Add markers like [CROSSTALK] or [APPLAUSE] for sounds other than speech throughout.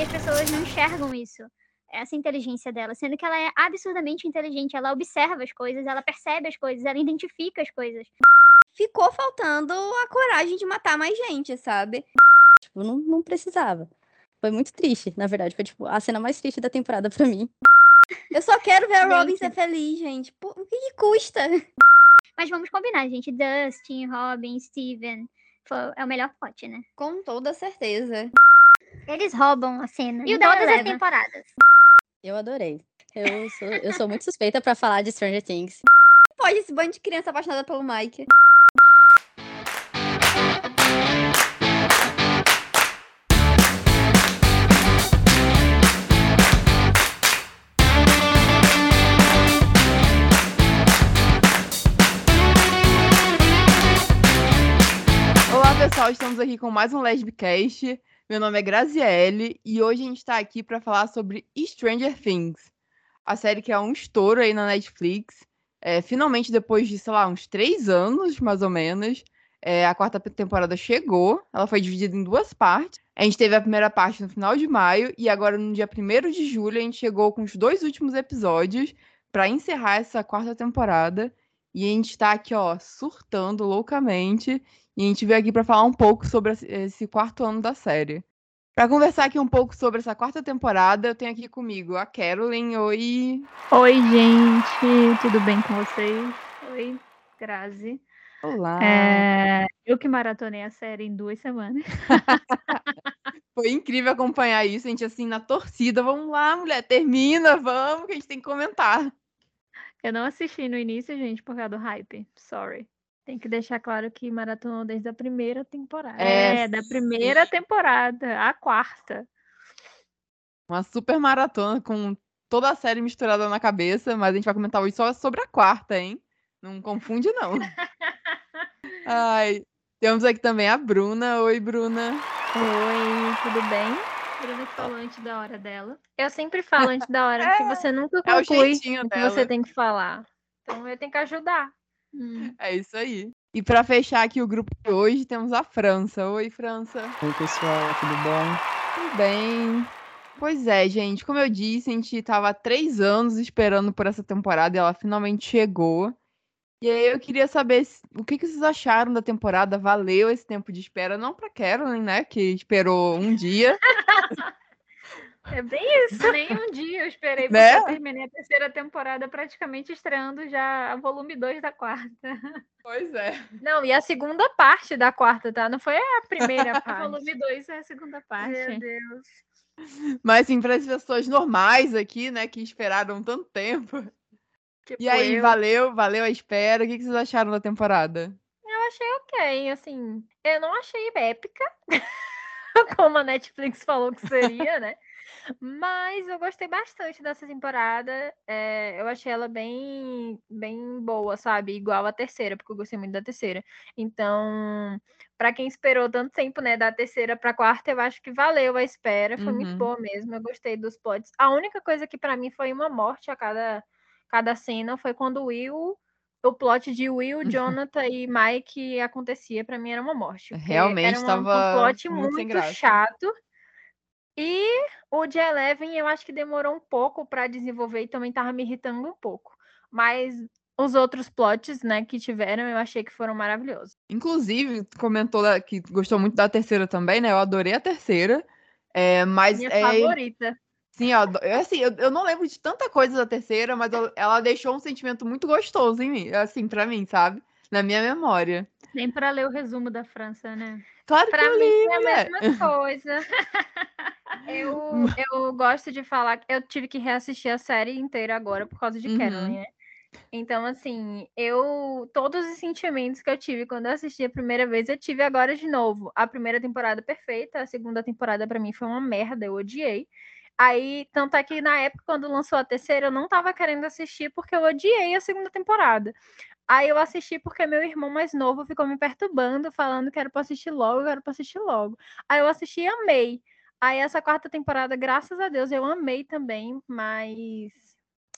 E as pessoas não enxergam isso, essa inteligência dela, sendo que ela é absurdamente inteligente, ela observa as coisas, ela percebe as coisas, ela identifica as coisas. Ficou faltando a coragem de matar mais gente, sabe? Tipo, não, não precisava. Foi muito triste, na verdade. Foi, tipo, a cena mais triste da temporada pra mim. Eu só quero ver a. Robin ser feliz, gente. Pô, o que, que custa? Mas vamos combinar, gente. Dustin, Robin, Steven. foi- é o melhor plot, né? Com toda certeza. Eles roubam a cena. E o todas as temporadas. Eu adorei. Eu sou, eu sou muito suspeita pra falar de Stranger Things. Pode esse bando de criança apaixonada pelo Mike. Olá, pessoal, estamos aqui com mais um Lesbicast. Meu nome é Graziele e hoje a gente está aqui para falar sobre Stranger Things, a série que é um estouro aí na Netflix. É, finalmente, depois de, sei lá, uns três anos, mais ou menos, é, a quarta temporada chegou. Ela foi dividida em duas partes. A gente teve a primeira parte no final de maio e agora, no dia 1 de julho, a gente chegou com os dois últimos episódios para encerrar essa quarta temporada. E a gente tá aqui, ó, surtando loucamente. E a gente veio aqui para falar um pouco sobre esse quarto ano da série. Para conversar aqui um pouco sobre essa quarta temporada, eu tenho aqui comigo a Carolyn. Oi. Oi, gente, tudo bem com vocês? Oi, Grazi. Olá. É, eu que maratonei a série em duas semanas. [LAUGHS] Foi incrível acompanhar isso. A gente, assim, na torcida. Vamos lá, mulher, termina, vamos, que a gente tem que comentar. Eu não assisti no início, gente, por causa do hype. Sorry. Tem que deixar claro que maratonou desde a primeira temporada. É, É, da primeira temporada, a quarta. Uma super maratona com toda a série misturada na cabeça, mas a gente vai comentar hoje só sobre a quarta, hein? Não confunde, não. [LAUGHS] Ai, temos aqui também a Bruna. Oi, Bruna. Oi, tudo bem? Bruna que falou antes da hora dela. Eu sempre falo antes da hora, [LAUGHS] porque você nunca É o conclui o que dela. você tem que falar. Então eu tenho que ajudar. Hum. É isso aí. E pra fechar aqui o grupo de hoje, temos a França. Oi, França. Oi, pessoal, tudo bom? Tudo bem? Pois é, gente. Como eu disse, a gente tava há três anos esperando por essa temporada e ela finalmente chegou. E aí eu queria saber se- o que, que vocês acharam da temporada. Valeu esse tempo de espera? Não pra Carolyn, né? Que esperou um dia. [LAUGHS] É bem isso. Nem um dia eu esperei, porque Né? eu terminei a terceira temporada praticamente estreando já a volume 2 da quarta. Pois é. Não, e a segunda parte da quarta, tá? Não foi a primeira [LAUGHS] A parte. volume 2 é a segunda parte. Meu Deus. Mas assim, para as pessoas normais aqui, né, que esperaram tanto tempo. Tipo E aí, eu. valeu, valeu a espera. O que vocês acharam da temporada? Eu achei ok, assim. Eu não achei épica, [LAUGHS] como a Netflix falou que seria, né? Mas eu gostei bastante dessa temporada. é, eu achei ela bem, bem boa, sabe? Igual a terceira, porque eu gostei muito da terceira. Então, pra quem esperou tanto tempo, né, da terceira pra quarta, eu acho que valeu a espera. Foi muito Uhum. boa mesmo. Eu gostei dos plots. A única coisa que pra mim foi uma morte a cada, cada cena foi quando o Will o plot de Will, [LAUGHS] Jonathan e Mike acontecia, pra mim era uma morte. Realmente era uma- tava um plot muito muito, chato. E o de Eleven eu acho que demorou um pouco pra desenvolver e também tava me irritando um pouco. Mas os outros plots, né, que tiveram, eu achei que foram maravilhosos. Inclusive, comentou que gostou muito da terceira também, né? Eu adorei a terceira. É, mas Minha é, favorita. sim, eu, eu, assim, eu, eu não lembro de tanta coisa da terceira, mas eu- ela deixou um sentimento muito gostoso em mim, assim, pra mim, sabe? Na minha memória. Nem pra ler o resumo da França, né? Claro que Pra eu mim li, é a mesma coisa. [LAUGHS] Eu, eu gosto de falar que eu tive que reassistir a série inteira agora por causa de Uhum. Carolyn, né? Então, assim, eu. Todos os sentimentos que eu tive quando eu assisti a primeira vez, eu tive agora de novo. A primeira temporada perfeita, a segunda temporada pra mim foi uma merda, eu odiei. Aí, tanto é que na época, quando lançou a terceira, eu não tava querendo assistir porque eu odiei a segunda temporada. Aí eu assisti porque meu irmão mais novo ficou me perturbando, falando que era pra assistir logo, que era pra assistir logo. Aí eu assisti e amei. Aí essa quarta temporada, graças a Deus, eu amei também, mas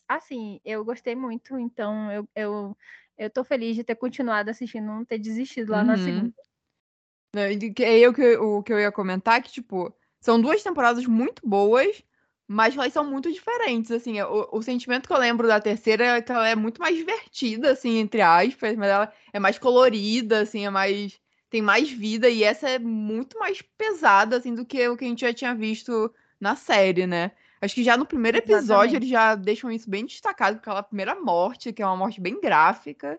assim, eu gostei muito, então eu, eu, eu tô feliz de ter continuado assistindo, não ter desistido lá na Uhum. segunda. Não, e que- aí eu, que- o que eu ia comentar é que, tipo, são duas temporadas muito boas, mas elas são muito diferentes, assim. O, o, sentimento que eu lembro da terceira é que ela é muito mais divertida, assim, entre aspas, mas ela é mais colorida, assim, é mais. tem mais vida, e essa é muito mais pesada, assim, do que o que a gente já tinha visto na série, né? Acho que já no primeiro episódio Exatamente. eles já deixam isso bem destacado, com aquela primeira morte, que é uma morte bem gráfica.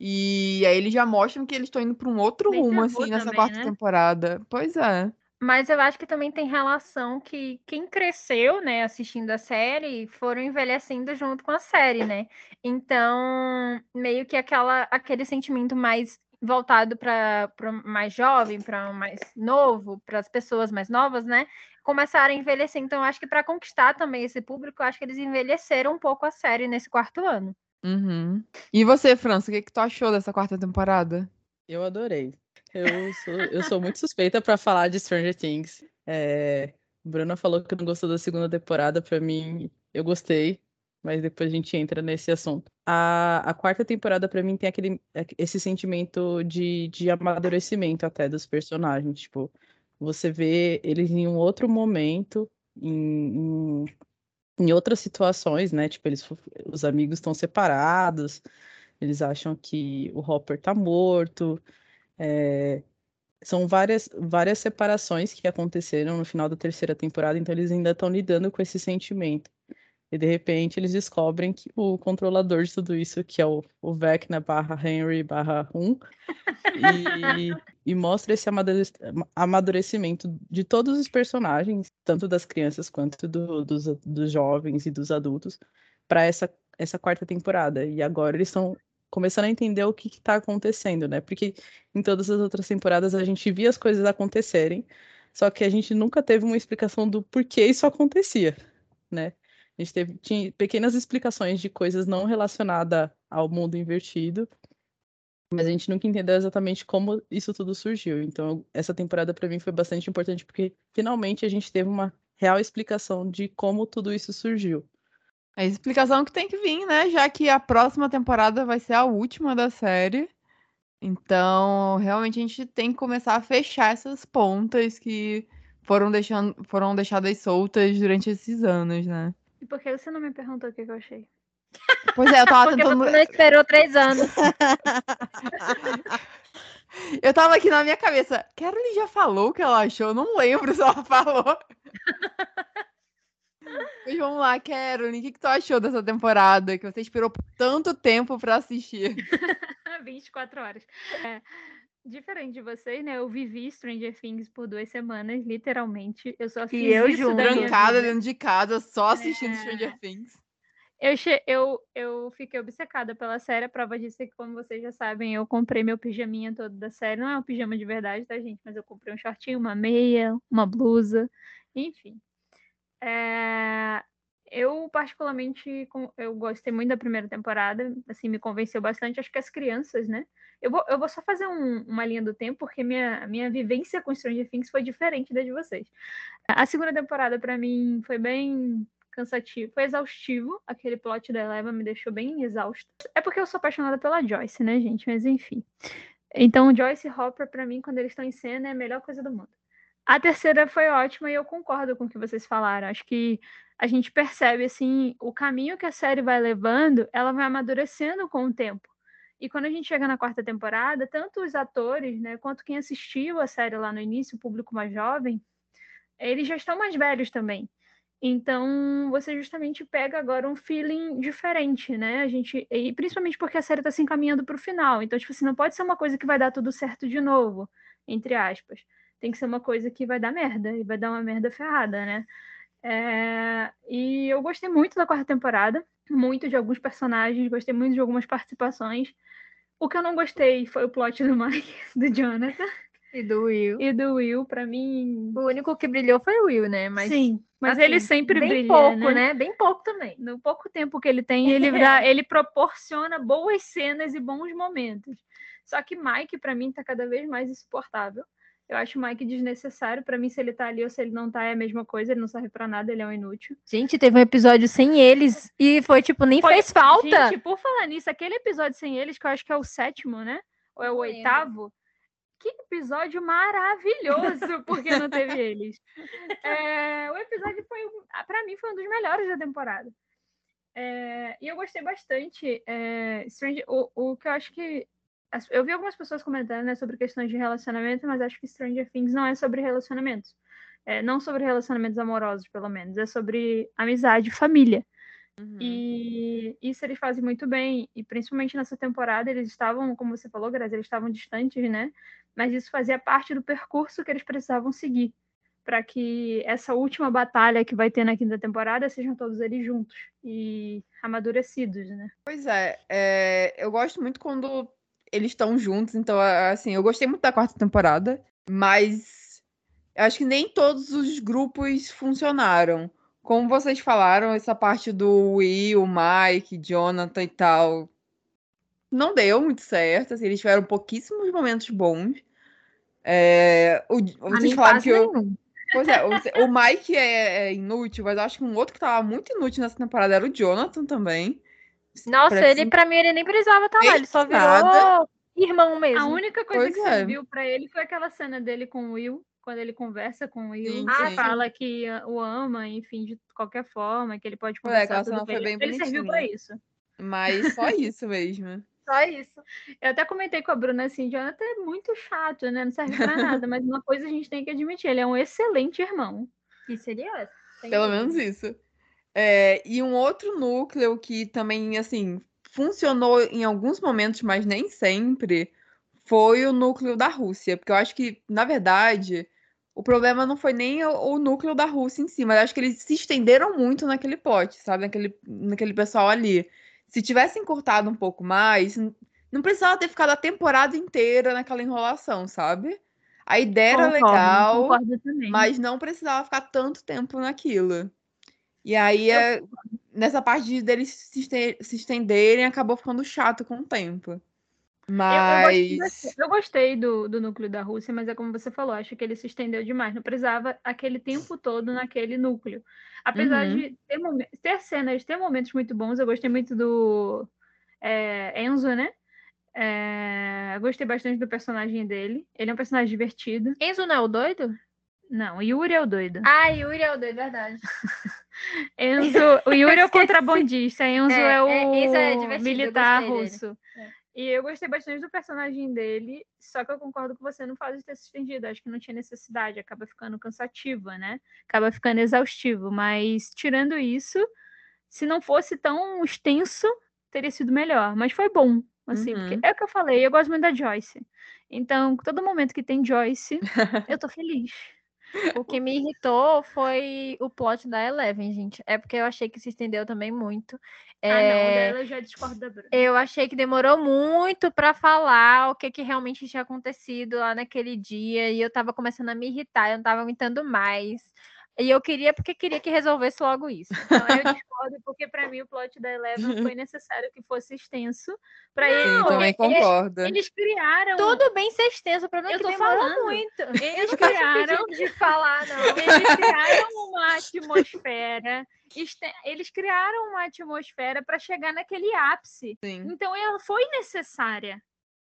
E aí eles já mostram que eles estão indo para um outro bem rumo, assim, nessa também, quarta né? temporada. Pois é. Mas eu acho que também tem relação que quem cresceu, né, assistindo a série, foram envelhecendo junto com a série, né? Então, meio que aquela, aquele sentimento mais voltado para mais jovem, para mais novo, para as pessoas mais novas, né? Começaram a envelhecer. Então, acho que para conquistar também esse público, acho que eles envelheceram um pouco a série nesse quarto ano. Uhum. E você, França, o que, que tu achou dessa quarta temporada? Eu adorei. Eu sou, eu sou muito suspeita para falar de Stranger Things. É, Bruna falou que não gostou da segunda temporada. Para mim, eu gostei mas depois a gente entra nesse assunto. A, a quarta temporada, para mim, tem aquele, esse sentimento de, de amadurecimento até dos personagens. Tipo, você vê eles em um outro momento, em, em, em outras situações, né? Tipo, eles, os amigos estão separados, eles acham que o Hopper tá morto. É, são várias, várias separações que aconteceram no final da terceira temporada, então eles ainda estão lidando com esse sentimento. E de repente eles descobrem que o controlador de tudo isso, que é o, o Vecna barra Henry barra 1, e, e mostra esse amadurecimento de todos os personagens, tanto das crianças quanto do, dos, dos jovens e dos adultos, para essa, essa quarta temporada. E agora eles estão começando a entender o que está acontecendo, né? Porque em todas as outras temporadas a gente via as coisas acontecerem, só que a gente nunca teve uma explicação do porquê isso acontecia, né? A gente teve tinha pequenas explicações de coisas não relacionadas ao mundo invertido, mas a gente nunca entendeu exatamente como isso tudo surgiu. Então, essa temporada para mim foi bastante importante porque finalmente a gente teve uma real explicação de como tudo isso surgiu. A explicação que tem que vir, né? Já que a próxima temporada vai ser a última da série. Então, realmente a gente tem que começar a fechar essas pontas que foram, deixando, foram deixadas soltas durante esses anos, né? E por que você não me perguntou o que eu achei? Pois é, eu tava [LAUGHS] Porque tentando. Você não esperou três anos. [LAUGHS] eu tava aqui na minha cabeça. Carolyn já falou o que ela achou? Eu não lembro se ela falou. [LAUGHS] Mas vamos lá, Carolyn. O que, que tu achou dessa temporada? Que você esperou por tanto tempo pra assistir? [LAUGHS] 24 horas. É. Diferente de vocês, né? Eu vivi Stranger Things por duas semanas, literalmente. Eu só fiz e eu isso trancada dentro de casa, só assistindo é... Stranger Things. Eu, che... eu, eu fiquei obcecada pela série. A prova disso é que, como vocês já sabem, eu comprei meu pijaminha todo da série. Não é um pijama de verdade, tá, gente? Mas eu comprei um shortinho, uma meia, uma blusa, enfim. É... Eu, particularmente, eu gostei muito da primeira temporada, assim, me convenceu bastante. Acho que as crianças, né? Eu vou, eu vou só fazer um, uma linha do tempo, porque minha, minha vivência com Stranger Things foi diferente da de vocês. A segunda temporada, para mim, foi bem cansativo, foi exaustivo. Aquele plot da Eleva me deixou bem exausto. É porque eu sou apaixonada pela Joyce, né, gente? Mas enfim. Então, Joyce e Hopper, para mim, quando eles estão em cena, é a melhor coisa do mundo. A terceira foi ótima e eu concordo com o que vocês falaram. Acho que a gente percebe assim o caminho que a série vai levando, ela vai amadurecendo com o tempo. E quando a gente chega na quarta temporada, tanto os atores, né, quanto quem assistiu a série lá no início, o público mais jovem, eles já estão mais velhos também. Então, você justamente pega agora um feeling diferente, né? A gente, e principalmente porque a série está se encaminhando para o final. Então, tipo assim, não pode ser uma coisa que vai dar tudo certo de novo, entre aspas. Tem que ser uma coisa que vai dar merda, e vai dar uma merda ferrada, né? É, e eu gostei muito da quarta temporada, muito de alguns personagens, gostei muito de algumas participações. O que eu não gostei foi o plot do Mike, [LAUGHS] do Jonathan. E do Will. E do Will, pra mim. O único que brilhou foi o Will, né? Mas, Sim, mas assim, ele sempre bem brilha. pouco, né? né? Bem pouco também. No pouco tempo que ele tem, ele, dá, [LAUGHS] ele proporciona boas cenas e bons momentos. Só que Mike, para mim, tá cada vez mais insuportável. Eu acho o Mike desnecessário. para mim, se ele tá ali ou se ele não tá, é a mesma coisa. Ele não serve para nada, ele é um inútil. Gente, teve um episódio sem eles e foi tipo, nem foi, fez falta. Gente, por falar nisso, aquele episódio sem eles, que eu acho que é o sétimo, né? Ou é o oitavo? Que episódio maravilhoso, [LAUGHS] porque não teve eles. É, o episódio foi, para mim, foi um dos melhores da temporada. É, e eu gostei bastante. É, Strange, o, o que eu acho que. Eu vi algumas pessoas comentando né, sobre questões de relacionamento, mas acho que Stranger Things não é sobre relacionamentos. É, não sobre relacionamentos amorosos, pelo menos. É sobre amizade, família. Uhum. E isso eles fazem muito bem. E principalmente nessa temporada, eles estavam, como você falou, Grazi, eles estavam distantes, né? Mas isso fazia parte do percurso que eles precisavam seguir para que essa última batalha que vai ter na quinta temporada sejam todos eles juntos e amadurecidos, né? Pois é, é eu gosto muito quando eles estão juntos, então, assim, eu gostei muito da quarta temporada, mas eu acho que nem todos os grupos funcionaram. Como vocês falaram, essa parte do Will, Mike, Jonathan e tal, não deu muito certo, assim, eles tiveram pouquíssimos momentos bons. É, o, vocês falaram que eu, Pois é, o, o Mike é, é, inútil, mas eu acho que um outro que tava muito inútil nessa temporada era o Jonathan também. Nossa, Parece... ele, pra mim, ele nem precisava estar tá lá, ele só virou nada. irmão mesmo. A única coisa pois que é. serviu pra ele foi aquela cena dele com o Will, quando ele conversa com o Will, sim, ah, fala que o ama, enfim, de qualquer forma, que ele pode é, conversar é, tudo bem. Foi bem ele serviu pra isso. Mas só [LAUGHS] isso mesmo. Só isso. Eu até comentei com a Bruna assim, Jonathan é muito chato, né? Não serve pra nada, mas [LAUGHS] uma coisa a gente tem que admitir, ele é um excelente irmão. E seria Pelo menos isso. É, e um outro núcleo que também, assim, funcionou em alguns momentos, mas nem sempre, foi o núcleo da Rússia. Porque eu acho que, na verdade, o problema não foi nem o, o núcleo da Rússia em si, mas acho que eles se estenderam muito naquele pote, sabe? Naquele, naquele pessoal ali. Se tivessem cortado um pouco mais, não precisava ter ficado a temporada inteira naquela enrolação, sabe? A ideia era legal, mas não precisava ficar tanto tempo naquilo. E aí, é, nessa parte deles se, se estenderem, acabou ficando chato com o tempo. Mas. Eu, eu, gostei, eu gostei, do, do núcleo da Rússia, mas é como você falou, acho que ele se estendeu demais. Não precisava aquele tempo todo naquele núcleo. Apesar uhum. de ter, ter, cenas, ter momentos muito bons, eu gostei muito do é, Enzo, né? É, gostei bastante do personagem dele. Ele é um personagem divertido. Enzo não é o doido? Não, Yuri é o doido. Ah, Yuri é o doido, verdade. [LAUGHS] Enzo, o [LAUGHS] Yuri é o contrabandista, Enzo é, é o é, militar russo. É. E eu gostei bastante do personagem dele, só que eu concordo com você no fato de ter se estendido. Acho que não tinha necessidade, acaba ficando cansativa, né? Acaba ficando exaustivo. Mas, tirando isso, se não fosse tão extenso, teria sido melhor. Mas foi bom, assim, uhum. porque é o que eu falei, eu gosto muito da Joyce. Então, todo momento que tem Joyce, [LAUGHS] eu tô feliz. O que me irritou foi o plot da Eleven, gente. É porque eu achei que se estendeu também muito. É... Ah, não, dela já discordo da Bruna. Eu achei que demorou muito para falar o que, que realmente tinha acontecido lá naquele dia. E eu tava começando a me irritar, eu não tava aguentando mais. E eu queria, porque queria que resolvesse logo isso. Então eu [LAUGHS] discordo, porque para mim o plot da Eleven [LAUGHS] foi necessário que fosse extenso. Para ele. Sim, também concordo. Eles, eles, criaram. Tudo bem ser extenso, para mim eu tô falando muito. Eles criaram. de falar, não. [LAUGHS] Eles criaram uma atmosfera. Eles criaram uma atmosfera para chegar naquele ápice. Sim. Então ela foi necessária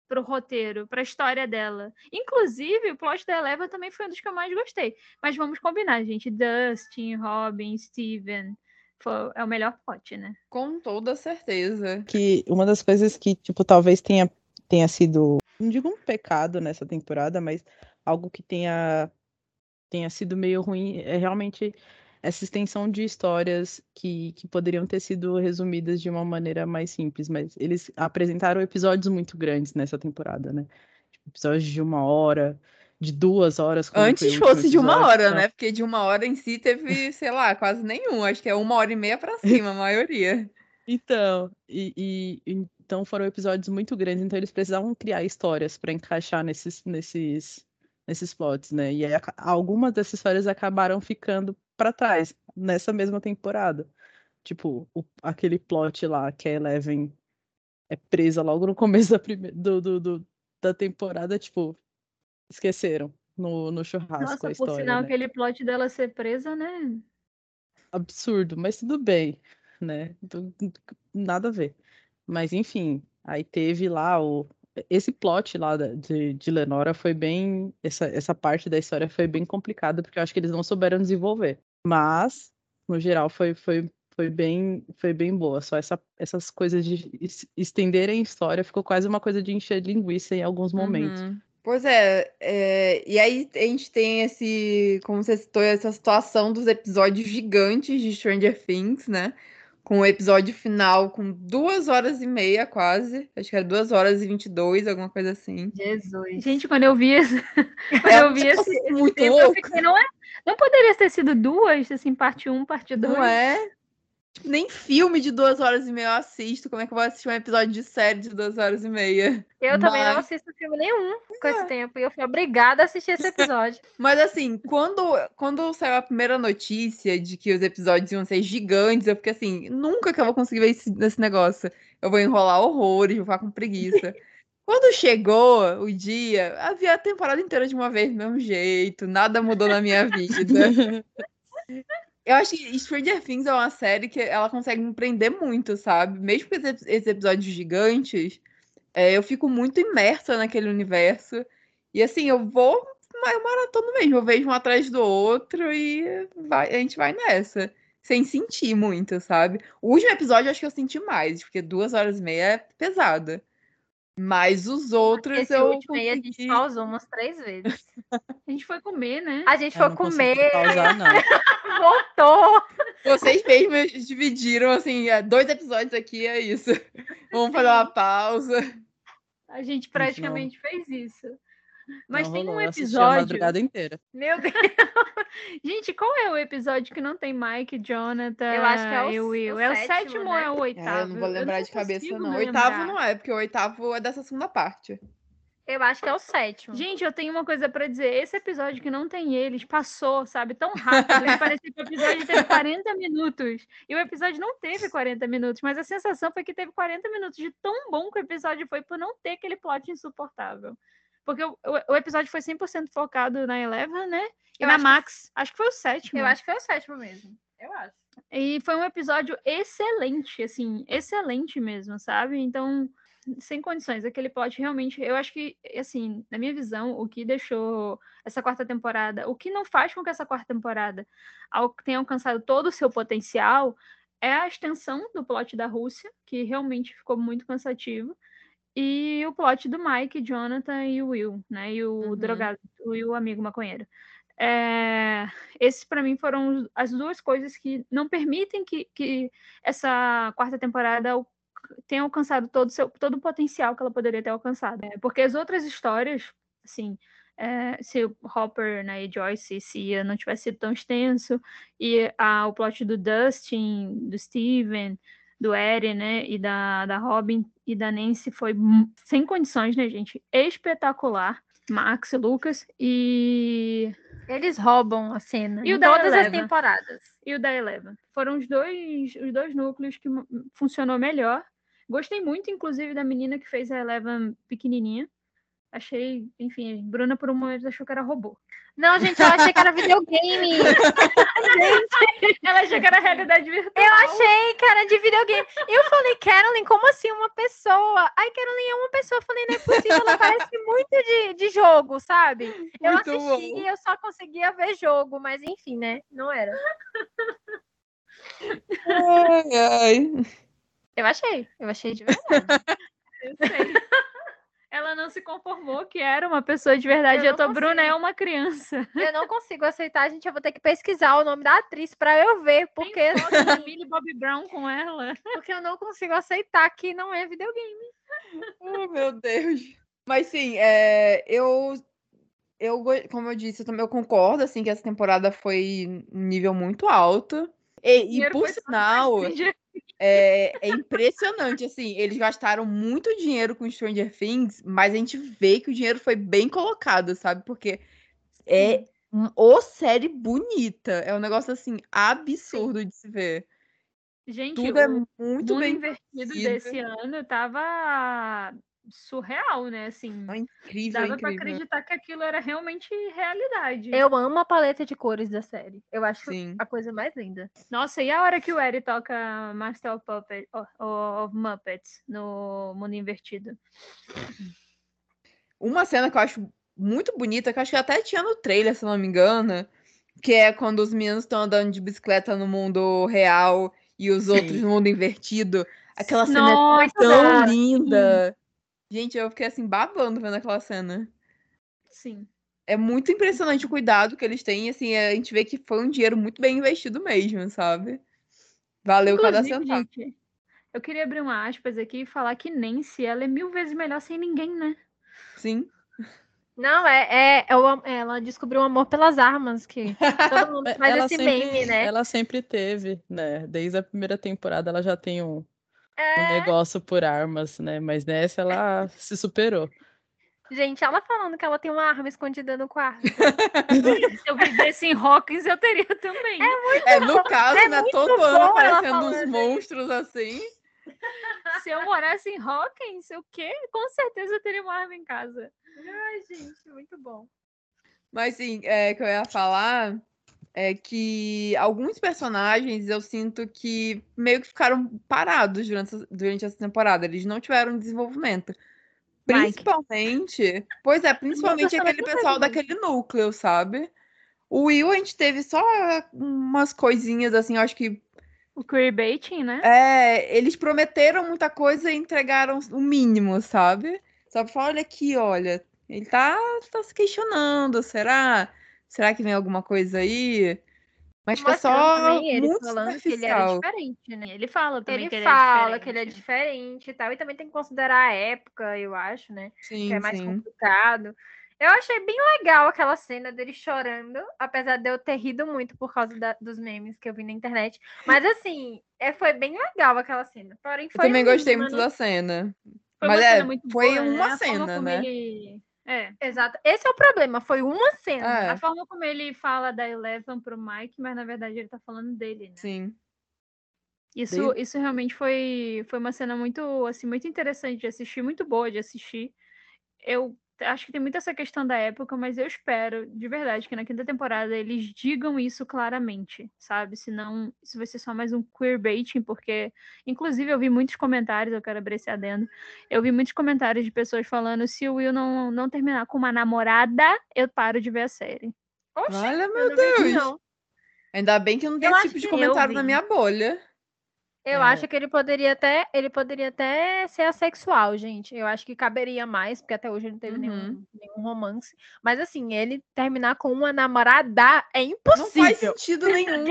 pro roteiro, pra história dela. Inclusive, o plot da Eleva também foi um dos que eu mais gostei. Mas vamos combinar, gente. Dustin, Robin, Steven. Foi, é o melhor plot, né? Com toda certeza. Que uma das coisas que, tipo, talvez tenha, tenha sido, não digo um pecado nessa temporada, mas algo que tenha, tenha sido meio ruim é realmente essa extensão de histórias que, que poderiam ter sido resumidas de uma maneira mais simples, mas eles apresentaram episódios muito grandes nessa temporada, né? Tipo, episódios de uma hora, de duas horas. Antes fosse de uma hora, né? Porque de uma hora em si teve, sei lá, quase nenhum. Acho que é uma hora e meia para [LAUGHS] cima, a maioria. Então, e, e, então foram episódios muito grandes, então eles precisavam criar histórias para encaixar nesses, nesses, nesses plots, né? E aí, algumas dessas histórias acabaram ficando para trás nessa mesma temporada. Tipo, o, aquele plot lá que a Eleven é presa logo no começo da, prime... do, do, do, da temporada, tipo, esqueceram no, no churrasco Nossa, a história. Por sinal, né? aquele plot dela ser presa, né? Absurdo, mas tudo bem, né? Nada a ver. Mas enfim, aí teve lá o, esse plot lá de, de Lenora foi bem. Essa, essa parte da história foi bem complicada, porque eu acho que eles não souberam desenvolver. Mas, no geral, foi, foi, foi, bem, foi bem boa. Só essa, essas coisas de es- estenderem a história ficou quase uma coisa de encher linguiça em alguns momentos. Uhum. Pois é, é, e aí a gente tem esse, como você citou, essa situação dos episódios gigantes de Stranger Things, né? Com o episódio final com duas horas e meia, quase. Acho que era duas horas e vinte e dois, alguma coisa assim. Jesus. Gente, quando eu vi esse, [LAUGHS] quando É eu vi tipo esse, assim, muito tempo, eu louco. fiquei, não é? Não poderia ter sido duas, assim, parte 1, um, parte 2? Não é? Tipo, Nem filme de duas horas e meia eu assisto. Como é que eu vou assistir um episódio de série de duas horas e meia? Eu também não Mas- assisto filme nenhum com esse tempo. E eu fui obrigada a assistir esse episódio. [LAUGHS] Mas assim, quando, quando saiu a primeira notícia de que os episódios iam ser gigantes, eu fiquei assim, nunca que eu vou conseguir ver esse, esse negócio. Eu vou enrolar horrores, vou ficar com preguiça. [LAUGHS] Quando chegou o dia, havia a temporada inteira de uma vez do mesmo jeito, nada mudou na minha vida. [LAUGHS] Eu acho que Stranger Things é uma série que ela consegue me prender muito, sabe? Mesmo com esses, episódios gigantes, é, eu fico muito imersa naquele universo. E assim, eu vou eu maratono mesmo, eu vejo um atrás do outro e vai- a gente vai nessa. Sem sentir muito, sabe? O último episódio eu acho que eu senti mais, porque duas horas e meia é pesada. Mas os outros Esse eu último aí a gente consegui... pausou umas três vezes. [LAUGHS] A gente foi comer, né? A gente Eu foi não consegui comer, pausar, não. [LAUGHS] voltou. Vocês mesmos dividiram, assim, é, dois episódios aqui, é isso. [LAUGHS] Vamos fazer uma pausa. A gente não. praticamente fez isso. Mas Não tem um rolou, assisti a episódio. madrugada inteira. Meu Deus. [LAUGHS] Gente, qual é o episódio que não tem Mike, Jonathan Eu acho que é o- e o Will? é o sétimo, sétimo ou né? é o É, oitavo? eu não vou lembrar de cabeça, não. me Oitavo não é, porque o oitavo é dessa segunda parte. Eu acho que é o sétimo. Gente, eu tenho uma coisa pra dizer. Esse episódio que não tem eles passou, sabe, tão rápido que parecia que o episódio teve [LAUGHS] 40 minutos. E o episódio não teve 40 minutos, mas a sensação foi que teve 40 minutos de tão bom que o episódio foi por não ter aquele plot insuportável. Porque o, o- o episódio foi 100% focado na Eleven, né? E Eu na acho que- Max. Acho que foi o sétimo. Eu acho que foi o sétimo mesmo. Eu acho. E foi um episódio excelente, assim, excelente mesmo, sabe? Então, sem condições. Aquele plot realmente, eu acho que, assim, na minha visão, o que deixou essa quarta temporada, o que não faz com que essa quarta temporada tenha alcançado todo o seu potencial é a extensão do plot da Rússia, que realmente ficou muito cansativo. E o plot do Mike, Jonathan e o Will, né? E o Uhum. drogado, o Will, amigo maconheiro. É, esses para mim foram as duas coisas que não permitem que, que essa quarta temporada tenha alcançado todo o seu todo o potencial que ela poderia ter alcançado. É, porque as outras histórias, assim, é, se o Hopper né, e Joyce e Cia não tivesse sido tão extenso e a, o plot do Dustin, do Steven, do Eren, né, e da, da Robin e da Nancy foi sem condições, né, gente? Espetacular. Max e Lucas e Eles roubam a cena E o em da todas as Eleven? temporadas. e o da Eleven. Foram os dois, os dois núcleos que funcionou melhor. Gostei muito, inclusive, da menina que fez a Eleven pequenininha. Achei, enfim, Bruna por um momento achou que era robô. Não, gente, eu achei que era videogame. [LAUGHS] Ela achou que era realidade virtual. Eu achei que era de videogame. Eu falei, Carolyn, como assim uma pessoa? Ai, Carolyn é uma pessoa. Eu falei, não é possível, ela parece muito de, de jogo, sabe? Eu Muito assisti bom. e eu só conseguia ver jogo, mas enfim, né? Não era. Ai, ai. Eu achei, eu achei de verdade. Eu sei. Ela não se conformou que era uma pessoa de verdade. Eu Eu, tô, não Bruna consigo. é uma criança. Eu não consigo aceitar, gente. Eu vou ter que pesquisar o nome da atriz pra eu ver, porque, Tem foto da Millie Bobby Brown com ela. porque eu não consigo aceitar que não é videogame. Oh, meu Deus. Mas sim, é, eu, eu, como eu disse, eu também eu concordo, assim, que essa temporada foi um nível muito alto. E, e por sinal, é, é impressionante, assim, eles gastaram muito dinheiro com Stranger Things, mas a gente vê que o dinheiro foi bem colocado, sabe? Porque é um- ô série bonita, é um negócio, assim, absurdo de se ver. Gente, Tudo é o muito bem invertido produzido. desse ano tava surreal, né? Assim, É incrível, dava pra incrível. acreditar que aquilo era realmente realidade. Eu amo a paleta de cores da série. Eu acho Sim. a coisa mais linda. Nossa, e a hora que o Eri toca Master of, Puppet, of, of Muppets no Mundo Invertido? uma cena que eu acho muito bonita, que eu acho que até tinha no trailer, se não me engano, que é quando os meninos estão andando de bicicleta no mundo real e os Sim. outros no mundo invertido. Aquela cena Nossa, é tão sim. linda. Gente, eu fiquei assim babando vendo aquela cena. Sim. É muito impressionante o cuidado que eles têm, assim, a gente vê que foi um dinheiro muito bem investido mesmo, sabe? Valeu cada Inclusive, centavo. gente, eu queria abrir uma aspas aqui e falar que Nancy, ela é mil vezes melhor sem ninguém, né? Sim. Não, é, é, é ela descobriu o amor pelas armas, que todo [LAUGHS] mundo faz ela esse sempre, meme, né? ela sempre teve, né? Desde a primeira temporada ela já tem um, um É, negócio por armas, né? Mas nessa ela se superou. gente, ela falando que ela tem uma arma escondida no quarto. [LAUGHS] Se eu vivesse em Hawkins, eu teria também. É, no caso, é né? muito Todo ano aparecendo uns monstros assim. Se eu morasse em Hawkins, o quê? Com certeza eu teria uma arma em casa. Ai, gente, muito bom. Mas sim, é, que eu ia falar é que alguns personagens eu sinto que meio que ficaram parados durante, essa- durante essa temporada. Eles não tiveram desenvolvimento. Mike. Principalmente. Pois é, principalmente aquele pessoal daquele núcleo, sabe? O Will, a gente teve só umas coisinhas assim, eu acho que. O queerbaiting, né? É, eles prometeram muita coisa e entregaram o mínimo, sabe? Só pra falar, olha aqui, olha, ele tá, tá se questionando, será? Será que vem alguma coisa aí? Mas foi Mostrando só também ele muito falando que ele era diferente, né? Ele fala também Ele que ele fala é que ele é diferente. e tal, e também tem que considerar a época, eu acho, né? Sim, que é mais sim. complicado. Eu achei bem legal aquela cena dele chorando, apesar de eu ter rido muito por causa da- dos memes que eu vi na internet. Mas assim, é, foi bem legal aquela cena. Porém, Eu foi também gostei muito né? da cena. Foi Mas uma é, cena muito foi boa, né? uma forma cena, né? ele- É. Exato. Esse é o problema, foi uma cena. É. A forma como ele fala da Eleven pro Mike, mas na verdade ele tá falando dele, né? Sim. Isso, isso realmente foi, foi uma cena muito, assim, muito interessante de assistir, muito boa de assistir. Eu acho que tem muito essa questão da época, mas eu espero, de verdade, que na quinta temporada eles digam isso claramente, sabe? Senão isso vai ser só mais um queerbaiting, porque, inclusive, eu vi muitos comentários, eu quero abrir esse adendo, eu vi muitos comentários de pessoas falando se o Will não, não terminar com uma namorada, eu paro de ver a série. Oxi, Olha, eu meu Deus. Ainda bem que não tem Eu esse tipo de eu comentário na minha bolha. Eu É. acho que ele poderia até, ele poderia até ser assexual, gente. Eu acho que caberia mais, porque até hoje ele não teve Uhum. nenhum, nenhum romance. Mas assim, ele terminar com uma namorada é Não impossível. [LAUGHS] faz sentido nenhum.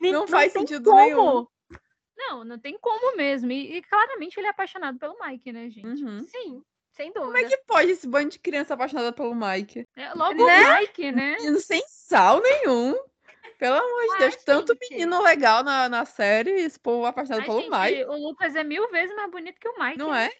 Nin- não faz tem sentido como. nenhum. Não, não tem como mesmo. E, e claramente ele é apaixonado pelo Mike, né, gente? Uhum. Sim, sem Como é dúvida. que pode esse bando de criança apaixonada pelo Mike? É, logo Né? o Mike, né? Sem sal nenhum. Pelo amor de Ah, Deus, tanto gente. menino legal na, na série esse povo apaixonado Ai, pelo gente, Mike. o Lucas é mil vezes mais bonito que o Mike. Não né? é?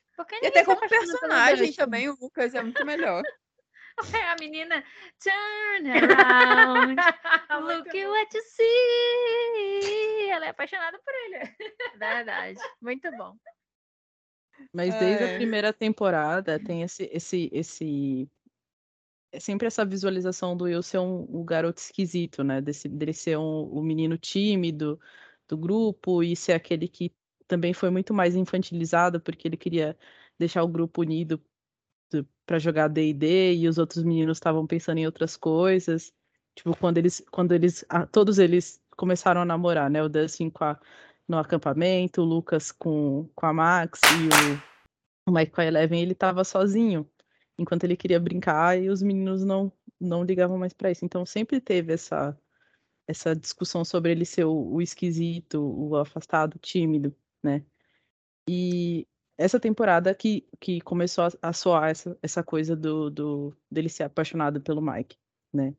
E até como personagem também, o Lucas é muito melhor. É [LAUGHS] a menina turn around, [LAUGHS] look at what you see. Ela é apaixonada por ele. Verdade. Muito bom. Mas desde É. a primeira temporada tem esse, esse, esse. É sempre essa visualização do Will ser um, um garoto esquisito, né? Desse, dele ser um, o menino tímido do grupo e ser aquele que também foi muito mais infantilizado porque ele queria deixar o grupo unido para jogar D&D e os outros meninos estavam pensando em outras coisas. Tipo, quando eles, quando eles, todos eles começaram a namorar, né? O Dustin com a, no acampamento, o Lucas com, com a Max e o, o Mike com a Eleven, ele tava sozinho, enquanto ele queria brincar e os meninos não, não ligavam mais para isso. Então sempre teve essa, essa discussão sobre ele ser o, o esquisito, o afastado, o tímido, né? E essa temporada que, que começou a, a soar essa, essa coisa do, do dele ser apaixonado pelo Mike, né?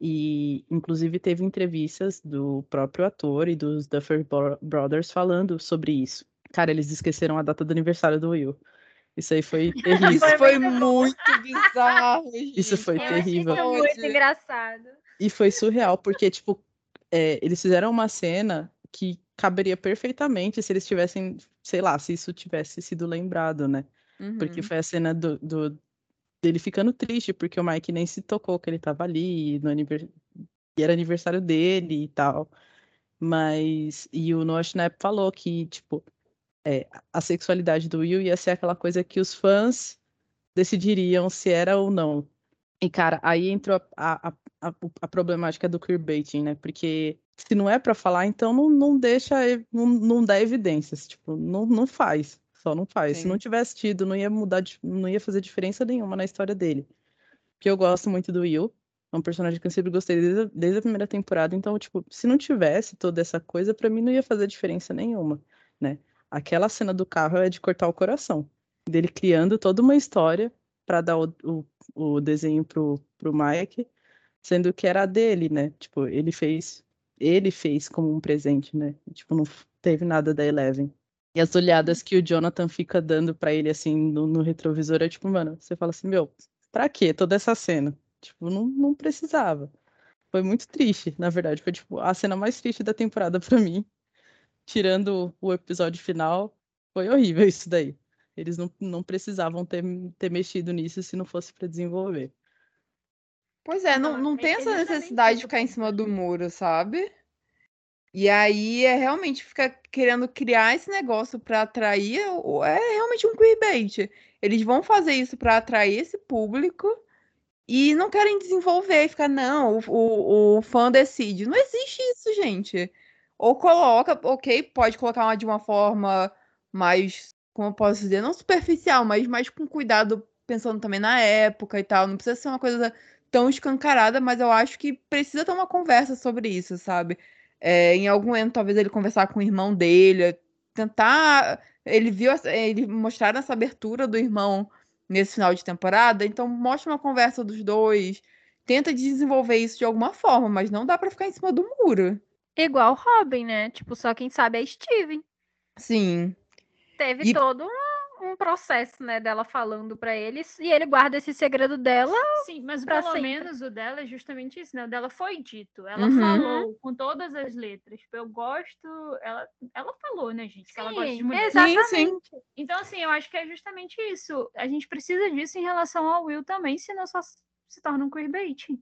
E, inclusive, teve entrevistas do próprio ator e dos Duffer Bro- Brothers falando sobre isso. Cara, eles esqueceram a data do aniversário do Will. Isso aí [LAUGHS] foi terrível. Isso Foi muito bizarro, Isso gente. foi Eu terrível. isso muito engraçado. E foi surreal, porque, tipo, é, eles fizeram uma cena que caberia perfeitamente se eles tivessem, sei lá, se isso tivesse sido lembrado, né? Porque Uhum. foi a cena do, do- dele ficando triste, porque o Mike nem se tocou que ele tava ali, no anivers... e era aniversário dele e tal. Mas, e o Noah Schnapp falou que, tipo, é, a sexualidade do Will ia ser aquela coisa que os fãs decidiriam se era ou não. E, cara, aí entrou a, a, a, a problemática do queerbaiting, né? Porque se não é para falar, então não, não deixa, não, não dá evidências. Tipo, não, não faz. Só não faz. Sim. Se não tivesse tido, não ia mudar, não ia fazer diferença nenhuma na história dele. Porque eu gosto muito do Will. É um personagem que eu sempre gostei desde, desde a primeira temporada. Então, tipo, se não tivesse toda essa coisa, para mim não ia fazer diferença nenhuma, né? Aquela cena do carro é de cortar o coração. Dele criando toda uma história para dar o, o, o, desenho pro, pro Mike, sendo que era dele, né? Tipo, ele fez, ele fez como um presente, né? Tipo, não teve nada da Eleven. E as olhadas que o Jonathan fica dando para ele, assim, no, no, retrovisor, é tipo, mano, você fala assim, meu, pra quê toda essa cena? Tipo, não, não precisava. Foi muito triste, na verdade. Foi, tipo, a cena mais triste da temporada para mim tirando o episódio final, foi horrível isso daí. Eles não, não precisavam ter, ter mexido nisso se não fosse para desenvolver. Pois é, não, não tem essa necessidade de ficar em cima do muro, sabe? E aí é realmente ficar querendo criar esse negócio para atrair, é realmente um queerbait. Eles vão fazer isso para atrair esse público e não querem desenvolver, ficar não, o, o, o fã decide. Não existe isso, gente. Ou coloca, ok, pode colocar uma, de uma forma mais, como eu posso dizer, não superficial, mas mais com cuidado, pensando também na época e tal. Não precisa ser uma coisa tão escancarada, mas eu acho que precisa ter uma conversa sobre isso, sabe? É, em algum momento, talvez ele conversar com o irmão dele, tentar. Ele viu, ele mostrar essa abertura do irmão nesse final de temporada, então mostra uma conversa dos dois, tenta desenvolver isso de alguma forma, mas não dá para ficar em cima do muro. Igual Robin, né? Tipo, só quem sabe é Steven. Sim. Teve e... todo um, um, processo, né, dela falando para eles, e ele guarda esse segredo dela. Sim, mas pelo sempre. menos o dela é justamente isso, né? O dela foi dito. Ela uhum. falou com todas as letras. Tipo, eu gosto. Ela, ela falou, né, gente? Sim, que ela gosta de mulher. Exatamente. Sim, sim. Então, assim, eu acho que é justamente isso. A gente precisa disso em relação ao Will também, senão só se torna um queerbaiting.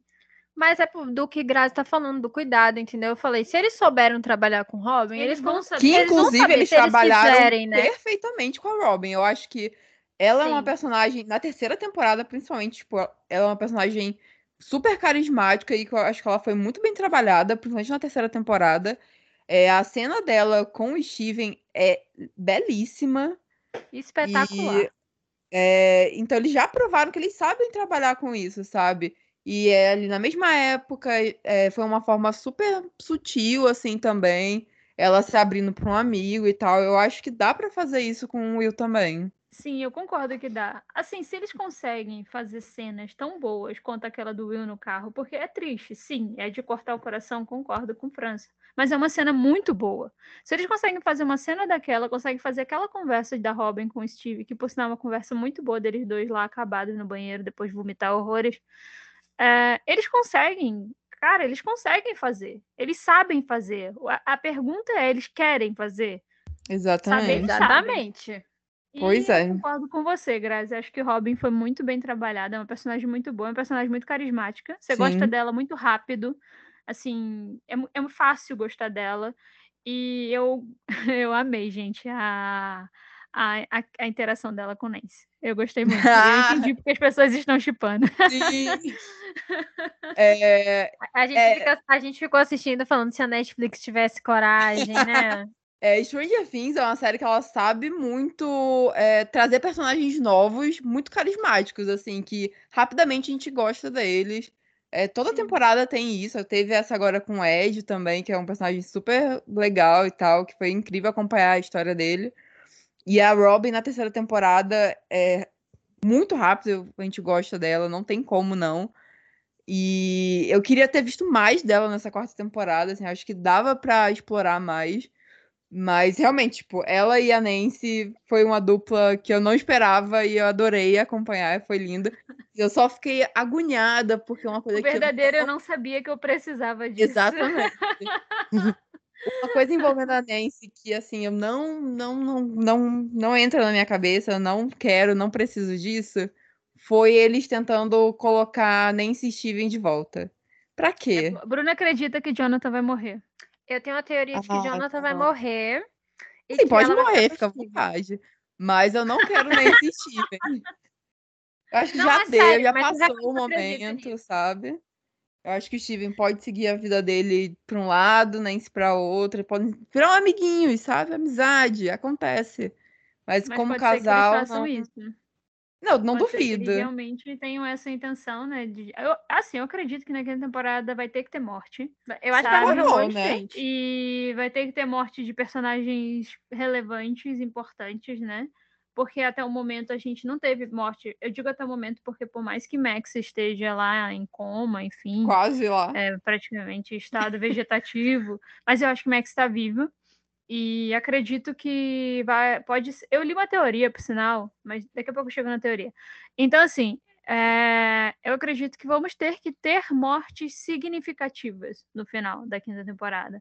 Mas é do que Grazi tá falando, do cuidado, entendeu? Eu falei, se eles souberam trabalhar com Robin, eles, eles vão saber. Que, eles inclusive, saber eles trabalharam eles quiserem, né? perfeitamente com a Robin. Eu acho que ela Sim. é uma personagem, na terceira temporada, principalmente, tipo, ela é uma personagem super carismática e que eu acho que ela foi muito bem trabalhada, principalmente na terceira temporada. É, a cena dela com o Steven é belíssima. Espetacular. E, é, então, eles já provaram que eles sabem trabalhar com isso, sabe? E é ali na mesma época, é, foi uma forma super sutil, assim, também. Ela se abrindo para um amigo e tal. Eu acho que dá para fazer isso com o Will também. Sim, eu concordo que dá. Assim, se eles conseguem fazer cenas tão boas quanto aquela do Will no carro, porque é triste, sim, é de cortar o coração, concordo com França. Mas é uma cena muito boa. Se eles conseguem fazer uma cena daquela, conseguem fazer aquela conversa da Robin com o Steve, que por sinal é uma conversa muito boa deles dois lá acabados no banheiro depois de vomitar horrores. É, eles conseguem, cara, eles conseguem fazer. Eles sabem fazer. A, a pergunta é, eles querem fazer? Exatamente. Saber, Exatamente. Pois e é. Eu concordo com você, Grazi. Acho que Robin foi muito bem trabalhada. É uma personagem muito boa, é uma personagem muito carismática. Você Sim. gosta dela muito rápido. Assim, é, é fácil gostar dela. E eu, [LAUGHS] eu amei, gente, a, a, a, a interação dela com Nancy. Eu gostei muito. [LAUGHS] Eu entendi porque as pessoas estão chipando. Sim. [LAUGHS] É, a, gente é... fica, a gente ficou assistindo falando se a Netflix tivesse coragem, né? [LAUGHS] É, Stranger Things é uma série que ela sabe muito é, trazer personagens novos, muito carismáticos, assim, que rapidamente a gente gosta deles. É, toda temporada tem isso. Teve essa agora com o Ed também, que é um personagem super legal e tal, que foi incrível acompanhar a história dele. E a Robin na terceira temporada é muito rápido, a gente gosta dela, não tem como não. E eu queria ter visto mais dela nessa quarta temporada, assim, acho que dava para explorar mais. Mas realmente, tipo, ela e a Nancy foi uma dupla que eu não esperava e eu adorei acompanhar, foi linda. Eu só fiquei agoniada porque é uma coisa o verdadeiro que eu não... eu não sabia que eu precisava disso. Exatamente. [LAUGHS] Uma coisa envolvendo a Nancy que, assim, eu não, não, não, não, não entra na minha cabeça, eu não quero, não preciso disso, foi eles tentando colocar a Nancy e Steven de volta. Pra quê? É, Bruna acredita que Jonathan vai morrer. Eu tenho a teoria de que ah, Jonathan tá. vai morrer. Sim, pode morrer, fica à vontade. Mas eu não quero Nancy e Steven. Eu acho que Não, já é deu, sério, já passou o momento, nisso. sabe? Eu acho que o Steven pode seguir a vida dele pra um lado, Nancy pra outro, podem virar um amiguinhos, sabe? Amizade, acontece. Mas, Mas como pode que casal, façam não, isso. não, não Pode que duvido. realmente tenham essa intenção, né? De... Eu, assim, eu acredito que naquela temporada vai ter que ter morte. Eu acho que Sabe? vai Rolou, monte de né? gente. E vai ter que ter morte de personagens relevantes, importantes, né? Porque até o momento a gente não teve morte. Eu digo até o momento porque por mais que Max esteja lá em coma, enfim, Quase lá. é, praticamente estado vegetativo, [LAUGHS] mas eu acho que Max está viva. E acredito que vai, pode. ser- Eu li uma teoria, por sinal, mas daqui a pouco eu chego na teoria. Então, assim, é, eu acredito que vamos ter que ter mortes significativas no final da quinta temporada.